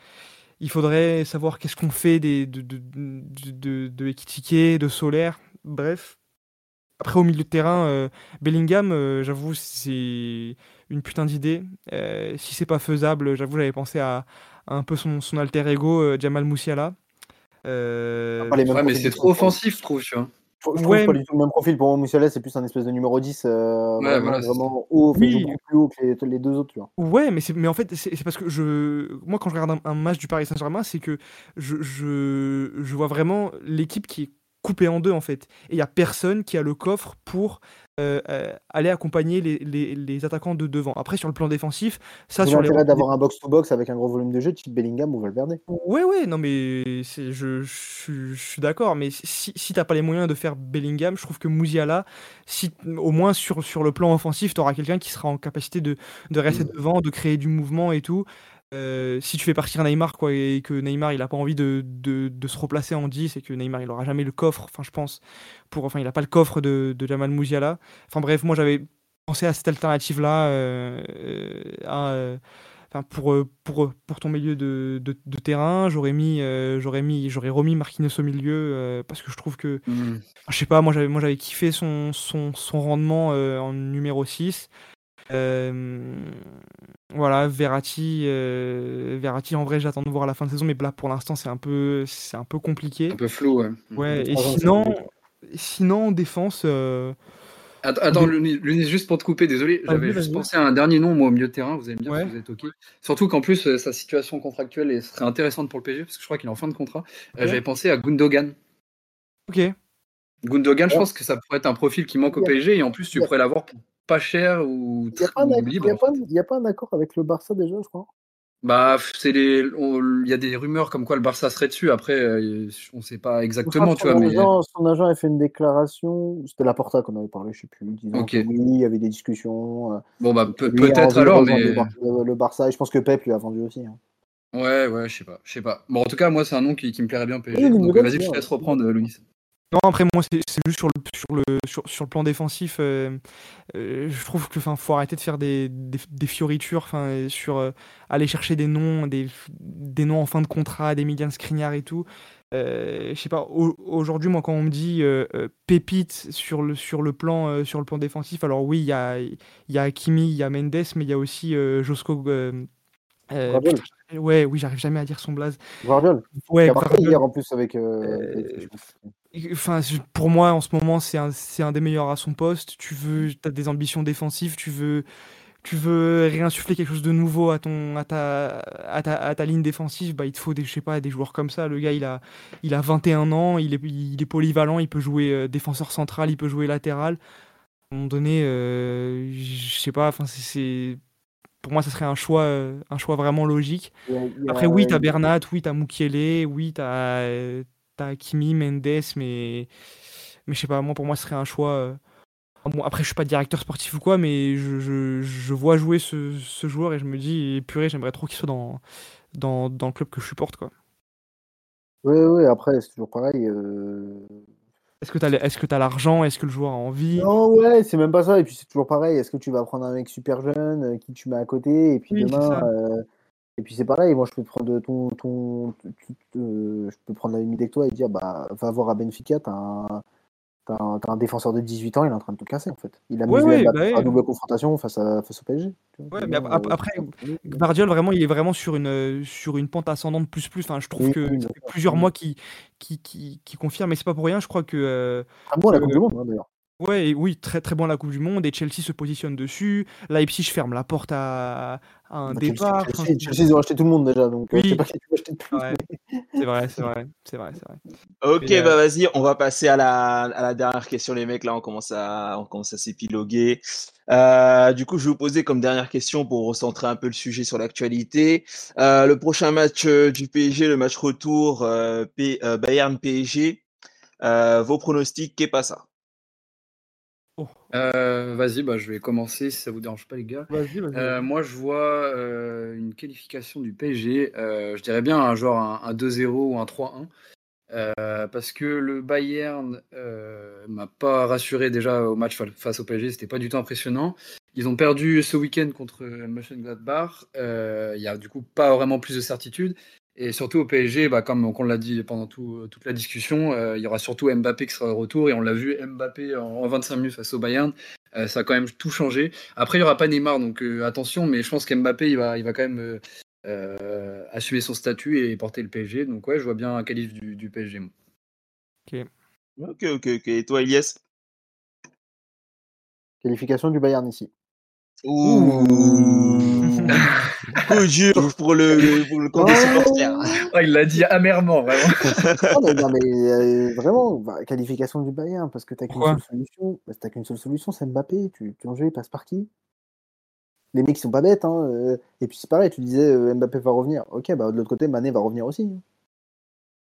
il faudrait savoir qu'est-ce qu'on fait des de de de, de, de Ekitike, de Solaire bref après au milieu de terrain euh, Bellingham euh, j'avoue c'est une putain d'idée Euh, si c'est pas faisable j'avoue j'avais pensé à, à un peu son, son alter ego euh, Jamal Moussiala Euh, Pas les mêmes Ouais, mais c'est trop offensif, je trouve, tu vois. Je trouve Ouais, pas mais- du tout le même profil. Pour moi, Moussiala, c'est plus un espèce de numéro 10, euh, Ouais, vraiment, voilà, vraiment haut, Oui. beaucoup plus haut que les, les deux autres. Tu vois. Ouais, mais, c'est- mais en fait, c'est c'est parce que je, moi, quand je regarde un, un match du Paris Saint-Germain, c'est que je, je, je vois vraiment l'équipe qui est coupée en deux, en fait. Et il n'y a personne qui a le coffre pour euh, euh, aller accompagner les, les, les attaquants de devant. Après, sur le plan défensif, ça, C'est sur les d'avoir un box-to-box avec un gros volume de jeu, type Bellingham ou Valverde. Ouais, ouais, non, mais je, je, suis- je suis d'accord. Mais si, si t'as pas les moyens de faire Bellingham, je trouve que Mouziala, si, au moins sur, sur le plan offensif, tu auras quelqu'un qui sera en capacité de, de rester devant, de créer du mouvement et tout. Euh, si tu fais partir Neymar quoi, et que Neymar il a pas envie de, de, de se replacer en 10 et que Neymar il aura jamais le coffre, enfin je pense, pour, enfin il a pas le coffre de, de Jamal Mouziala. Enfin bref, moi j'avais pensé à cette alternative là pour, euh, pour, euh, pour ton milieu de, de, de terrain, j'aurais mis, euh, j'aurais mis, j'aurais remis Marquinhos au milieu euh, parce que je trouve que, Hmm. je sais pas, moi j'avais, moi j'avais kiffé son, son, son rendement euh, en numéro 6. Euh, voilà, Verratti, euh, Verratti, en vrai, j'attends de voir la fin de saison, mais là pour l'instant c'est un peu, c'est un peu compliqué. Un peu flou, ouais. Ouais, et sinon, sinon en défense, euh, Attends, Lunis, juste pour te couper, désolé, Vas-y, j'avais juste pensé à un dernier nom, moi, au milieu de terrain, vous allez me dire Ouais. si vous êtes OK. Surtout qu'en plus, sa situation contractuelle est- serait intéressante pour le PSG, parce que je crois qu'il est en fin de contrat. Euh, j'avais pensé à Gundogan. ok. Gundogan, je Ouais. pense que ça pourrait être un profil qui manque au PSG, et en plus, tu pourrais l'avoir pour pas cher ou, Il n'y a, pas un accord- a pas- un avec le Barça déjà, je crois. Bah, c'est les, il y a des rumeurs comme quoi le Barça serait dessus. Après, euh, on sait pas exactement, tu vois. Mais son, agent, son agent a fait une déclaration, c'était la Porta qu'on avait parlé, je sais plus, disant oui, il y avait des discussions. euh, bon, bah, peut-être alors, mais le, Bar- le- le Barça, et je pense que Pep lui a vendu aussi. hein. ouais, ouais, je sais pas, je sais pas. Bon, en tout cas, moi, c'est un nom qui, qui me plairait bien PSG. Donc, vas-y, je te laisse reprendre, euh, Louis. Non, après, moi, c'est juste sur le, sur, le, sur, sur le plan défensif. euh, euh, je trouve que faut arrêter de faire des, des, des fioritures sur euh, aller chercher des noms, des, des noms en fin de contrat, des Milian Skriniar et tout. Je sais pas, au- aujourd'hui, moi, quand on me dit pépite sur le, sur, le plan, sur le plan défensif, alors oui, il y a, y a Hakimi, il y a Mendes, mais il y a aussi Josko. euh, putain, ouais, oui, j'arrive jamais à dire son blaze. Guardiol, Ouais, Guardiol. hier en plus avec. euh, Euh. Enfin, pour moi, en ce moment, c'est un, c'est un des meilleurs à son poste. Tu veux, as des ambitions défensives, tu veux, tu veux réinsuffler quelque chose de nouveau à ton, à ta, à ta, à ta ligne défensive. Bah, il te faut des, je sais pas, des joueurs comme ça. Le gars, il a, il a 21 ans, il est, il est polyvalent, il peut jouer euh, défenseur central, il peut jouer latéral. À un moment donné, euh, je sais pas. Enfin, c'est, pour moi, ça serait un choix, euh, un choix vraiment logique. Après, oui, t'as Bernat, oui, t'as Mukiele, oui, t'as t'as Kimi, Mendes, mais, mais je sais pas, moi, pour moi, ce serait un choix. euh, Bon, après, je suis pas directeur sportif ou quoi, mais je, je, je vois jouer ce, ce joueur et je me dis, purée, j'aimerais trop qu'il soit dans, dans, dans le club que je supporte, quoi. Oui, oui, après, c'est toujours pareil. euh, Est-ce que que t'as l'argent? Est-ce que le joueur a envie? Non, ouais, c'est même pas ça. Et puis c'est toujours pareil. Est-ce que tu vas prendre un mec super jeune euh, qui tu mets à côté? Et puis Oui, demain, euh, et puis c'est pareil. Moi, je peux prendre ton, ton, tu- tu- euh, je peux prendre la limite avec toi et dire, bah, va voir à Benfica, t'as un, t'as un, défenseur de 18 ans, il est en train de tout casser en fait. Il a mesuré ouais, la, bah la double confrontation face à face au PSG. Ouais, Et mais ap- euh, après, oui, Guardiola, vraiment, il est vraiment sur une, euh, sur une pente ascendante plus plus. Enfin, je trouve Oui, que oui, ça fait plusieurs mois qu'il qui, qui, qui confirme, mais c'est pas pour rien. Je crois que euh, Très bon à la euh, Coupe du Monde, hein, d'ailleurs. Ouais, et oui, très très bon à la Coupe du Monde et Chelsea se positionne dessus. Leipzig ferme la porte à, à un Bah, départ. Enfin, Chelsea, Chelsea, ils ont acheté tout le monde déjà, donc euh, Oui. je sais pas qui tu acheter c'est vrai, c'est vrai, c'est vrai, c'est vrai. Ok, Et, euh, bah vas-y, on va passer à la, à la dernière question, les mecs. Là, on commence à, on commence à s'épiloguer. Euh, du coup, je vais vous poser comme dernière question pour recentrer un peu le sujet sur l'actualité. Euh, le prochain match du PSG, le match retour euh, P- euh, Bayern PSG. Euh, vos pronostics, qu'est pas ça? Euh, Vas-y, bah, je vais commencer si ça vous dérange pas, les gars. Vas-y, vas-y. Euh, moi, je vois euh, une qualification du PSG. je dirais bien un genre un, un 2-0 ou un 3-1. euh, parce que le Bayern m'a pas rassuré déjà au match fa- face au PSG. C'était pas du tout impressionnant. Ils ont perdu ce week-end contre Mönchengladbach. Il y a du coup pas vraiment plus de certitude. Et surtout au PSG, bah, comme on l'a dit pendant tout- toute la discussion, euh, il y aura surtout Mbappé qui sera de retour. Et on l'a vu, Mbappé en, en 25 minutes face au Bayern, euh, ça a quand même tout changé. Après, il n'y aura pas Neymar, donc euh, attention, mais je pense qu'Mbappé, il va, il va quand même euh, euh, assumer son statut et porter le PSG. Donc, ouais, je vois bien un qualif du, du PSG. moi. Ok, ok, ok. Et toi, Elias? Qualification du Bayern ici. Ouh <laughs> Coup dur pour le, pour le compte des <laughs> Oh. supporters. Il l'a dit amèrement, vraiment. Non, <laughs> mais, non, mais, euh, vraiment, bah, qualification du Bayern, parce que t'as qu'une seule solution. Bah, t'as qu'une seule solution, c'est Mbappé. Tu, ton jeu, il passe par qui? Les mecs, ils sont pas bêtes. Hein, euh, et puis c'est pareil, tu disais euh, Mbappé va revenir. Ok, bah, de l'autre côté, Mané va revenir aussi. hein.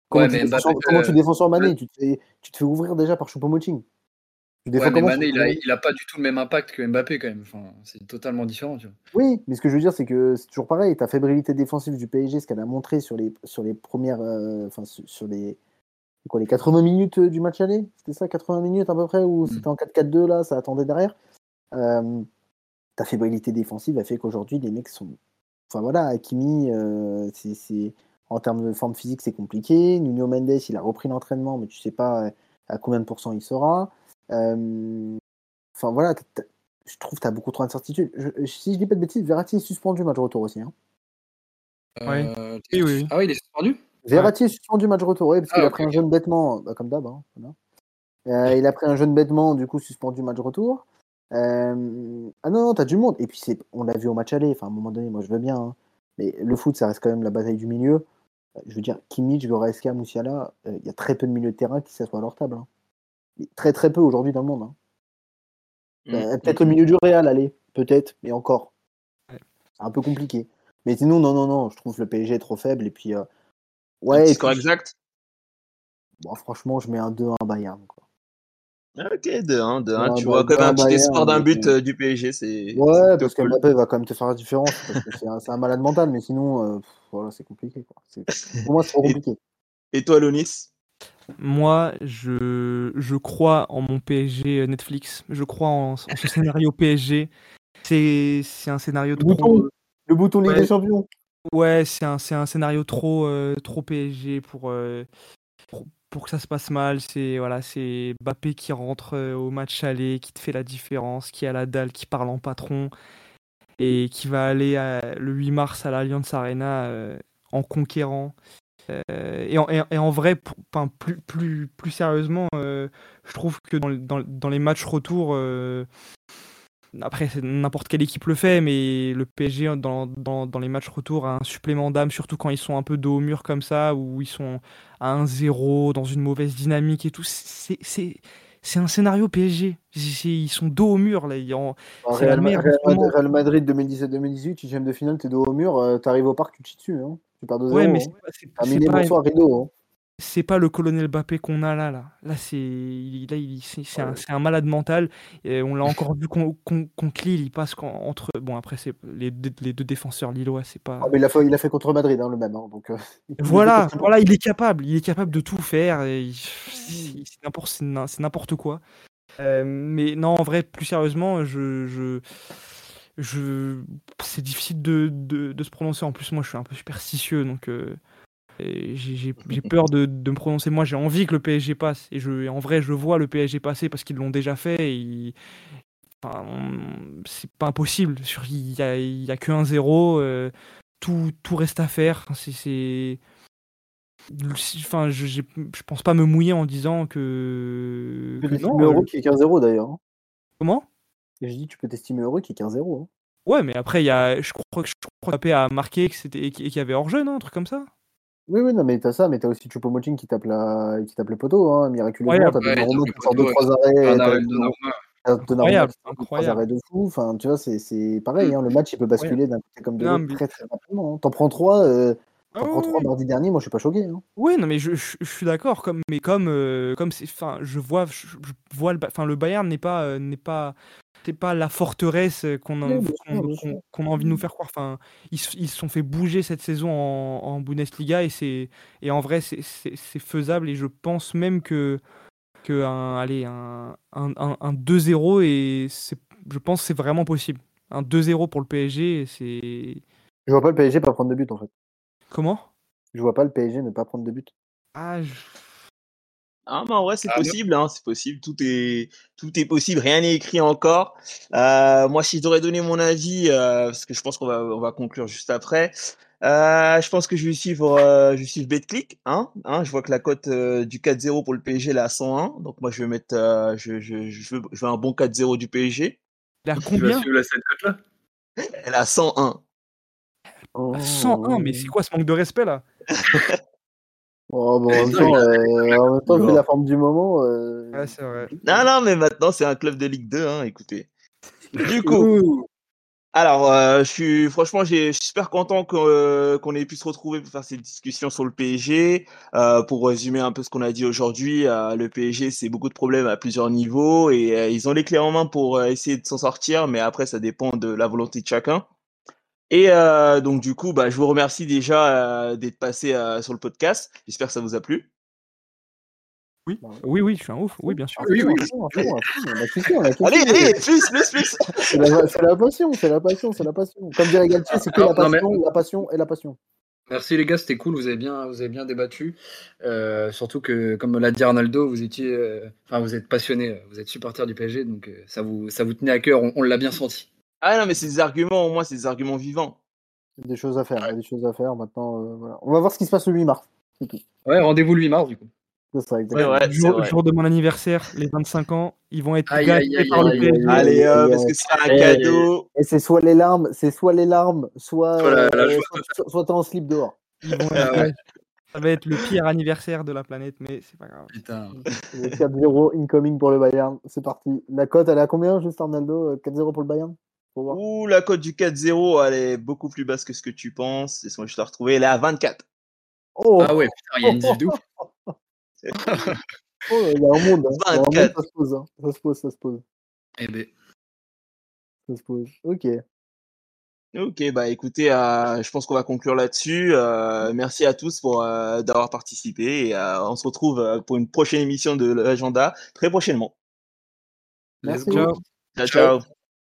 Comment, Ouais, tu, mais défends Mbappé, sur, comment euh, tu défends sur Mané? tu, te fais, tu te fais ouvrir déjà par Choupo-Moting. Ouais, mais comment Mané, il a, Choupo-Moting il a pas du tout le même impact que Mbappé, quand même. Enfin, c'est totalement différent, tu vois. Oui, mais ce que je veux dire, c'est que c'est toujours pareil. Ta fébrilité défensive du PSG, ce qu'elle a montré sur les, sur les premières. euh, Enfin, sur, les. Quoi, les 80 minutes euh, du match aller? C'était ça, 80 minutes à peu près, ou Mm. c'était en 4-4-2 là, ça attendait derrière? Euh, Ta fébrilité défensive a fait qu'aujourd'hui, les mecs sont. Enfin voilà, Hakimi, euh, c'est- c'est. En termes de forme physique, c'est compliqué. Nuno Mendes, il a repris l'entraînement, mais tu sais pas à combien de pourcents il sera. Euh, Enfin voilà, t'as- t'as- je trouve que tu as beaucoup trop d'incertitudes. Si je dis pas de bêtises, Verratti est suspendu match retour aussi. Hein. Euh, Oui, oui. Ah oui, il est suspendu? Verratti est suspendu match retour, oui, parce Ah, qu'il a pris un jeune bêtement, bah, comme d'hab. hein, voilà. Euh, il a pris un jeune bêtement, du coup suspendu match retour. Euh, Ah non, non, t'as du monde. Et puis c'est, on l'a vu au match aller. Enfin, à un moment donné, moi je veux bien. hein. Mais le foot, ça reste quand même la bataille du milieu. Je veux dire, Kimmich, Goretzka, Moussiala, euh, il y a très peu de milieux de terrain qui s'assoient à leur table. hein. Et Très très peu aujourd'hui dans le monde. hein. Mm, Euh, peut-être le milieu du Real, allez, peut-être, mais encore. Ouais. C'est un peu compliqué. Mais sinon, non, non, non, je trouve le PSG trop faible. Et puis, euh, ouais, et score exact? Bon, franchement, je mets un 2-1 Bayern. Quoi. Ok, 2-1, 2-1. Ouais, tu vois, comme un 2-1 petit espoir d'un but euh, du PSG, c'est Ouais, parce cool. qu'Mbappé va quand même te faire la différence. Parce que c'est un, malade mental, mais sinon, euh, pff, voilà, c'est compliqué. Quoi. Pour moi, c'est trop <laughs> Et- compliqué. Et toi, Lonis? Moi, je, je crois en mon PSG Netflix. Je crois en, en ce scénario PSG. C'est un scénario Le trop. bouton, le bouton Ligue Ouais. des Champions. Ouais, c'est un, un scénario trop, euh, trop PSG pour, euh, pour, pour que ça se passe mal. C'est voilà, c'est Mbappé qui rentre euh, au match aller, qui te fait la différence, qui a la dalle, qui parle en patron et qui va aller à- le 8 mars à l'Allianz Arena euh, en conquérant. Euh, et, en, et, en vrai, pour- enfin, plus, plus, plus sérieusement, euh, je trouve que dans, le- dans, dans les matchs retour, euh, après n'importe quelle équipe le fait, mais le PSG dans, dans, dans les matchs retour a un supplément d'âme, surtout quand ils sont un peu dos au mur comme ça, où ils sont à 1-0, dans une mauvaise dynamique et tout. C'est un scénario PSG. Ils sont dos au mur là. Ils en- C'est la Real, Real Real Madrid 2017-2018, huitième de finale, t'es dos au mur, t'arrives au parc, tu te chies dessus. Hein. Tu perds 2-0. Ouais, mais c'est pas- c'est Un c'est mini pas, bonsoir rideau. Hein. c'est pas le colonel Mbappé qu'on a là. Là, là c'est là, il- c'est un, un malade mental. Et on l'a encore vu con- con- contre Lille. Il passe entre. Bon, après, c'est les, deux- les deux défenseurs lillois. C'est pas. Ah, mais il, a fait, il a fait contre Madrid, hein, le même. hein, donc, euh, <laughs> Voilà, voilà, il est capable, il est capable de tout faire. il- n'im- c'est n'importe quoi. Euh, mais non, en vrai, plus sérieusement, je, je, je, c'est difficile de, de, de se prononcer. En plus, moi, je suis un peu superstitieux, donc euh, j'ai peur de, de me prononcer. Moi, j'ai envie que le PSG passe, et je, en vrai, je vois le PSG passer parce qu'ils l'ont déjà fait. Et ils- enfin, on- c'est pas impossible. Il y a, y a que 1-0. euh, tout, tout reste à faire. C'est- enfin je je pense pas me mouiller en disant que que non. heureux euh, qu'il y ait 15-0 d'ailleurs. Comment? Et je dis, tu peux t'estimer heureux qu'il y ait 15-0. hein. Ouais, mais après, il y a, je crois que je crois que a marqué que c'était, et qu'il y avait hors-jeu, non Un truc comme ça? Oui, oui, non, mais t'as ça, mais t'as aussi Choupo-Moting qui tape la... qui tape le poteau, hein, miraculeusement. Ouais, t'as ouais, Donnarumma qui sort le deux, poteau, trois arrêts. Un t'as Donnarumma- qui sort deux, trois incroyable. arrêts de fou. Enfin, tu vois, c'est c'est pareil, hein, le match, il peut basculer d'un côté comme de Non, l'autre mais- très, très rapidement. hein. T'en prends trois, euh, Ah t'en ouais, prends trois ouais. mardi dernier, moi, je suis pas choqué. Hein. Oui, non, mais je, je- je suis d'accord. Comme, mais comme, euh, comme c'est, enfin, je vois, je, je vois le, enfin, le Bayern n'est pas, euh, n'est pas, c'est pas la forteresse qu'on a, Oui, a envie de nous faire croire. Enfin, ils, se- ils se sont fait bouger cette saison en, en Bundesliga et c'est, et en vrai, c'est, faisable et je pense même que, que un, allez, un, un, un- un 2-0 et c'est, je pense c'est vraiment possible. Un 2-0 pour le PSG, c'est Je vois pas le PSG pas prendre de but, en fait. comment? Je vois pas le PSG ne pas prendre de but. Ah, je- Ah, mais en vrai, c'est Ah, possible, hein, c'est possible. Tout est, tout est possible. Rien n'est écrit encore. Euh, moi, si je devrais donner mon avis, euh, parce que je pense qu'on va, on va conclure juste après. Euh, je pense que je vais suivre, euh, je vais suivre BetClick, hein, hein. Je vois que la cote euh, du 4-0 pour le PSG elle est à 101. Donc moi, je vais mettre, euh, je, je, je, veux, je veux un bon 4-0 du PSG. il a Tu vas combien suivre la cette cote-là? Elle est à 101. Oh, À 101, mais c'est quoi ce manque de respect là? <laughs> Oh, bon, en même temps, euh, en même temps, vu la forme du moment. euh, Ouais, c'est vrai. Non, non, mais maintenant, c'est un club de Ligue 2, hein, écoutez. Du <laughs> coup. Alors, euh, je suis franchement, j'ai- je suis super content euh, qu'on ait pu se retrouver pour faire cette discussion sur le PSG. Euh, pour résumer un peu ce qu'on a dit aujourd'hui, euh, le PSG, c'est beaucoup de problèmes à plusieurs niveaux et euh, ils ont les clés en main pour euh, essayer de s'en sortir, mais après, ça dépend de la volonté de chacun. Et euh, donc, du coup, bah, je vous remercie déjà euh, d'être passé euh, sur le podcast. J'espère que ça vous a plu. Oui, oui, oui, je suis un ouf. Oui, bien sûr. Oui, oui. À fond, à fond, à fond, On a kiffé, on a kiffé. Allez, allez, plus, plus, plus. C'est la, passion, c'est la passion, c'est la passion. Comme dirait Galtier, c'est que la non, mais- passion, la passion et la passion. Merci les gars, c'était cool, vous avez bien, vous avez bien débattu. Euh, surtout que, comme l'a dit Arnaldo, vous étiez, euh, enfin vous êtes passionné, vous êtes supporter du PSG, donc euh, ça vous, ça vous tenait à cœur, on, on l'a bien senti. Ah non, mais c'est des arguments, au moins, c'est des arguments vivants. Il y a des choses à faire, il y a des choses à faire. Maintenant, euh, voilà. On va voir ce qui se passe le 8 mars. Tout. Ouais, rendez-vous le 8 mars du coup. C'est ça, le c'est jour, jour de mon anniversaire, les 25 ans, ils vont être Aïe, gâtés aïe, par le aïe, PSG. aïe, Allez, hop, aïe, parce que c'est un cadeau. Et c'est soit les larmes, c'est soit les larmes, soit, la euh, soit, soit- soit t'es en slip dehors. Ils vont <laughs> Ah être- ouais. Ça va être le pire anniversaire de la planète, mais c'est pas grave. Putain. Le 4-0 incoming pour le Bayern. C'est parti. La cote, elle est à combien, juste Arnaldo Euh, 4-0 pour le Bayern? Ouh, la cote du 4-0, elle est beaucoup plus basse que ce que tu penses. Laisse-moi juste la retrouver. Elle est à 24. Oh, Ah ouais, putain, il y a une diff de ouf. <laughs> oh, il y a un monde. hein. Il y a un monde, 24. ça se pose. hein. Ça se pose, ça se pose. Eh ben, Ça se pose. Ok. Ok, bah écoutez, euh, je pense qu'on va conclure là-dessus. Euh, merci à tous pour euh, d'avoir participé et euh, on se retrouve euh, pour une prochaine émission de l'agenda très prochainement. Merci. Ciao. Ciao, Ciao. ciao.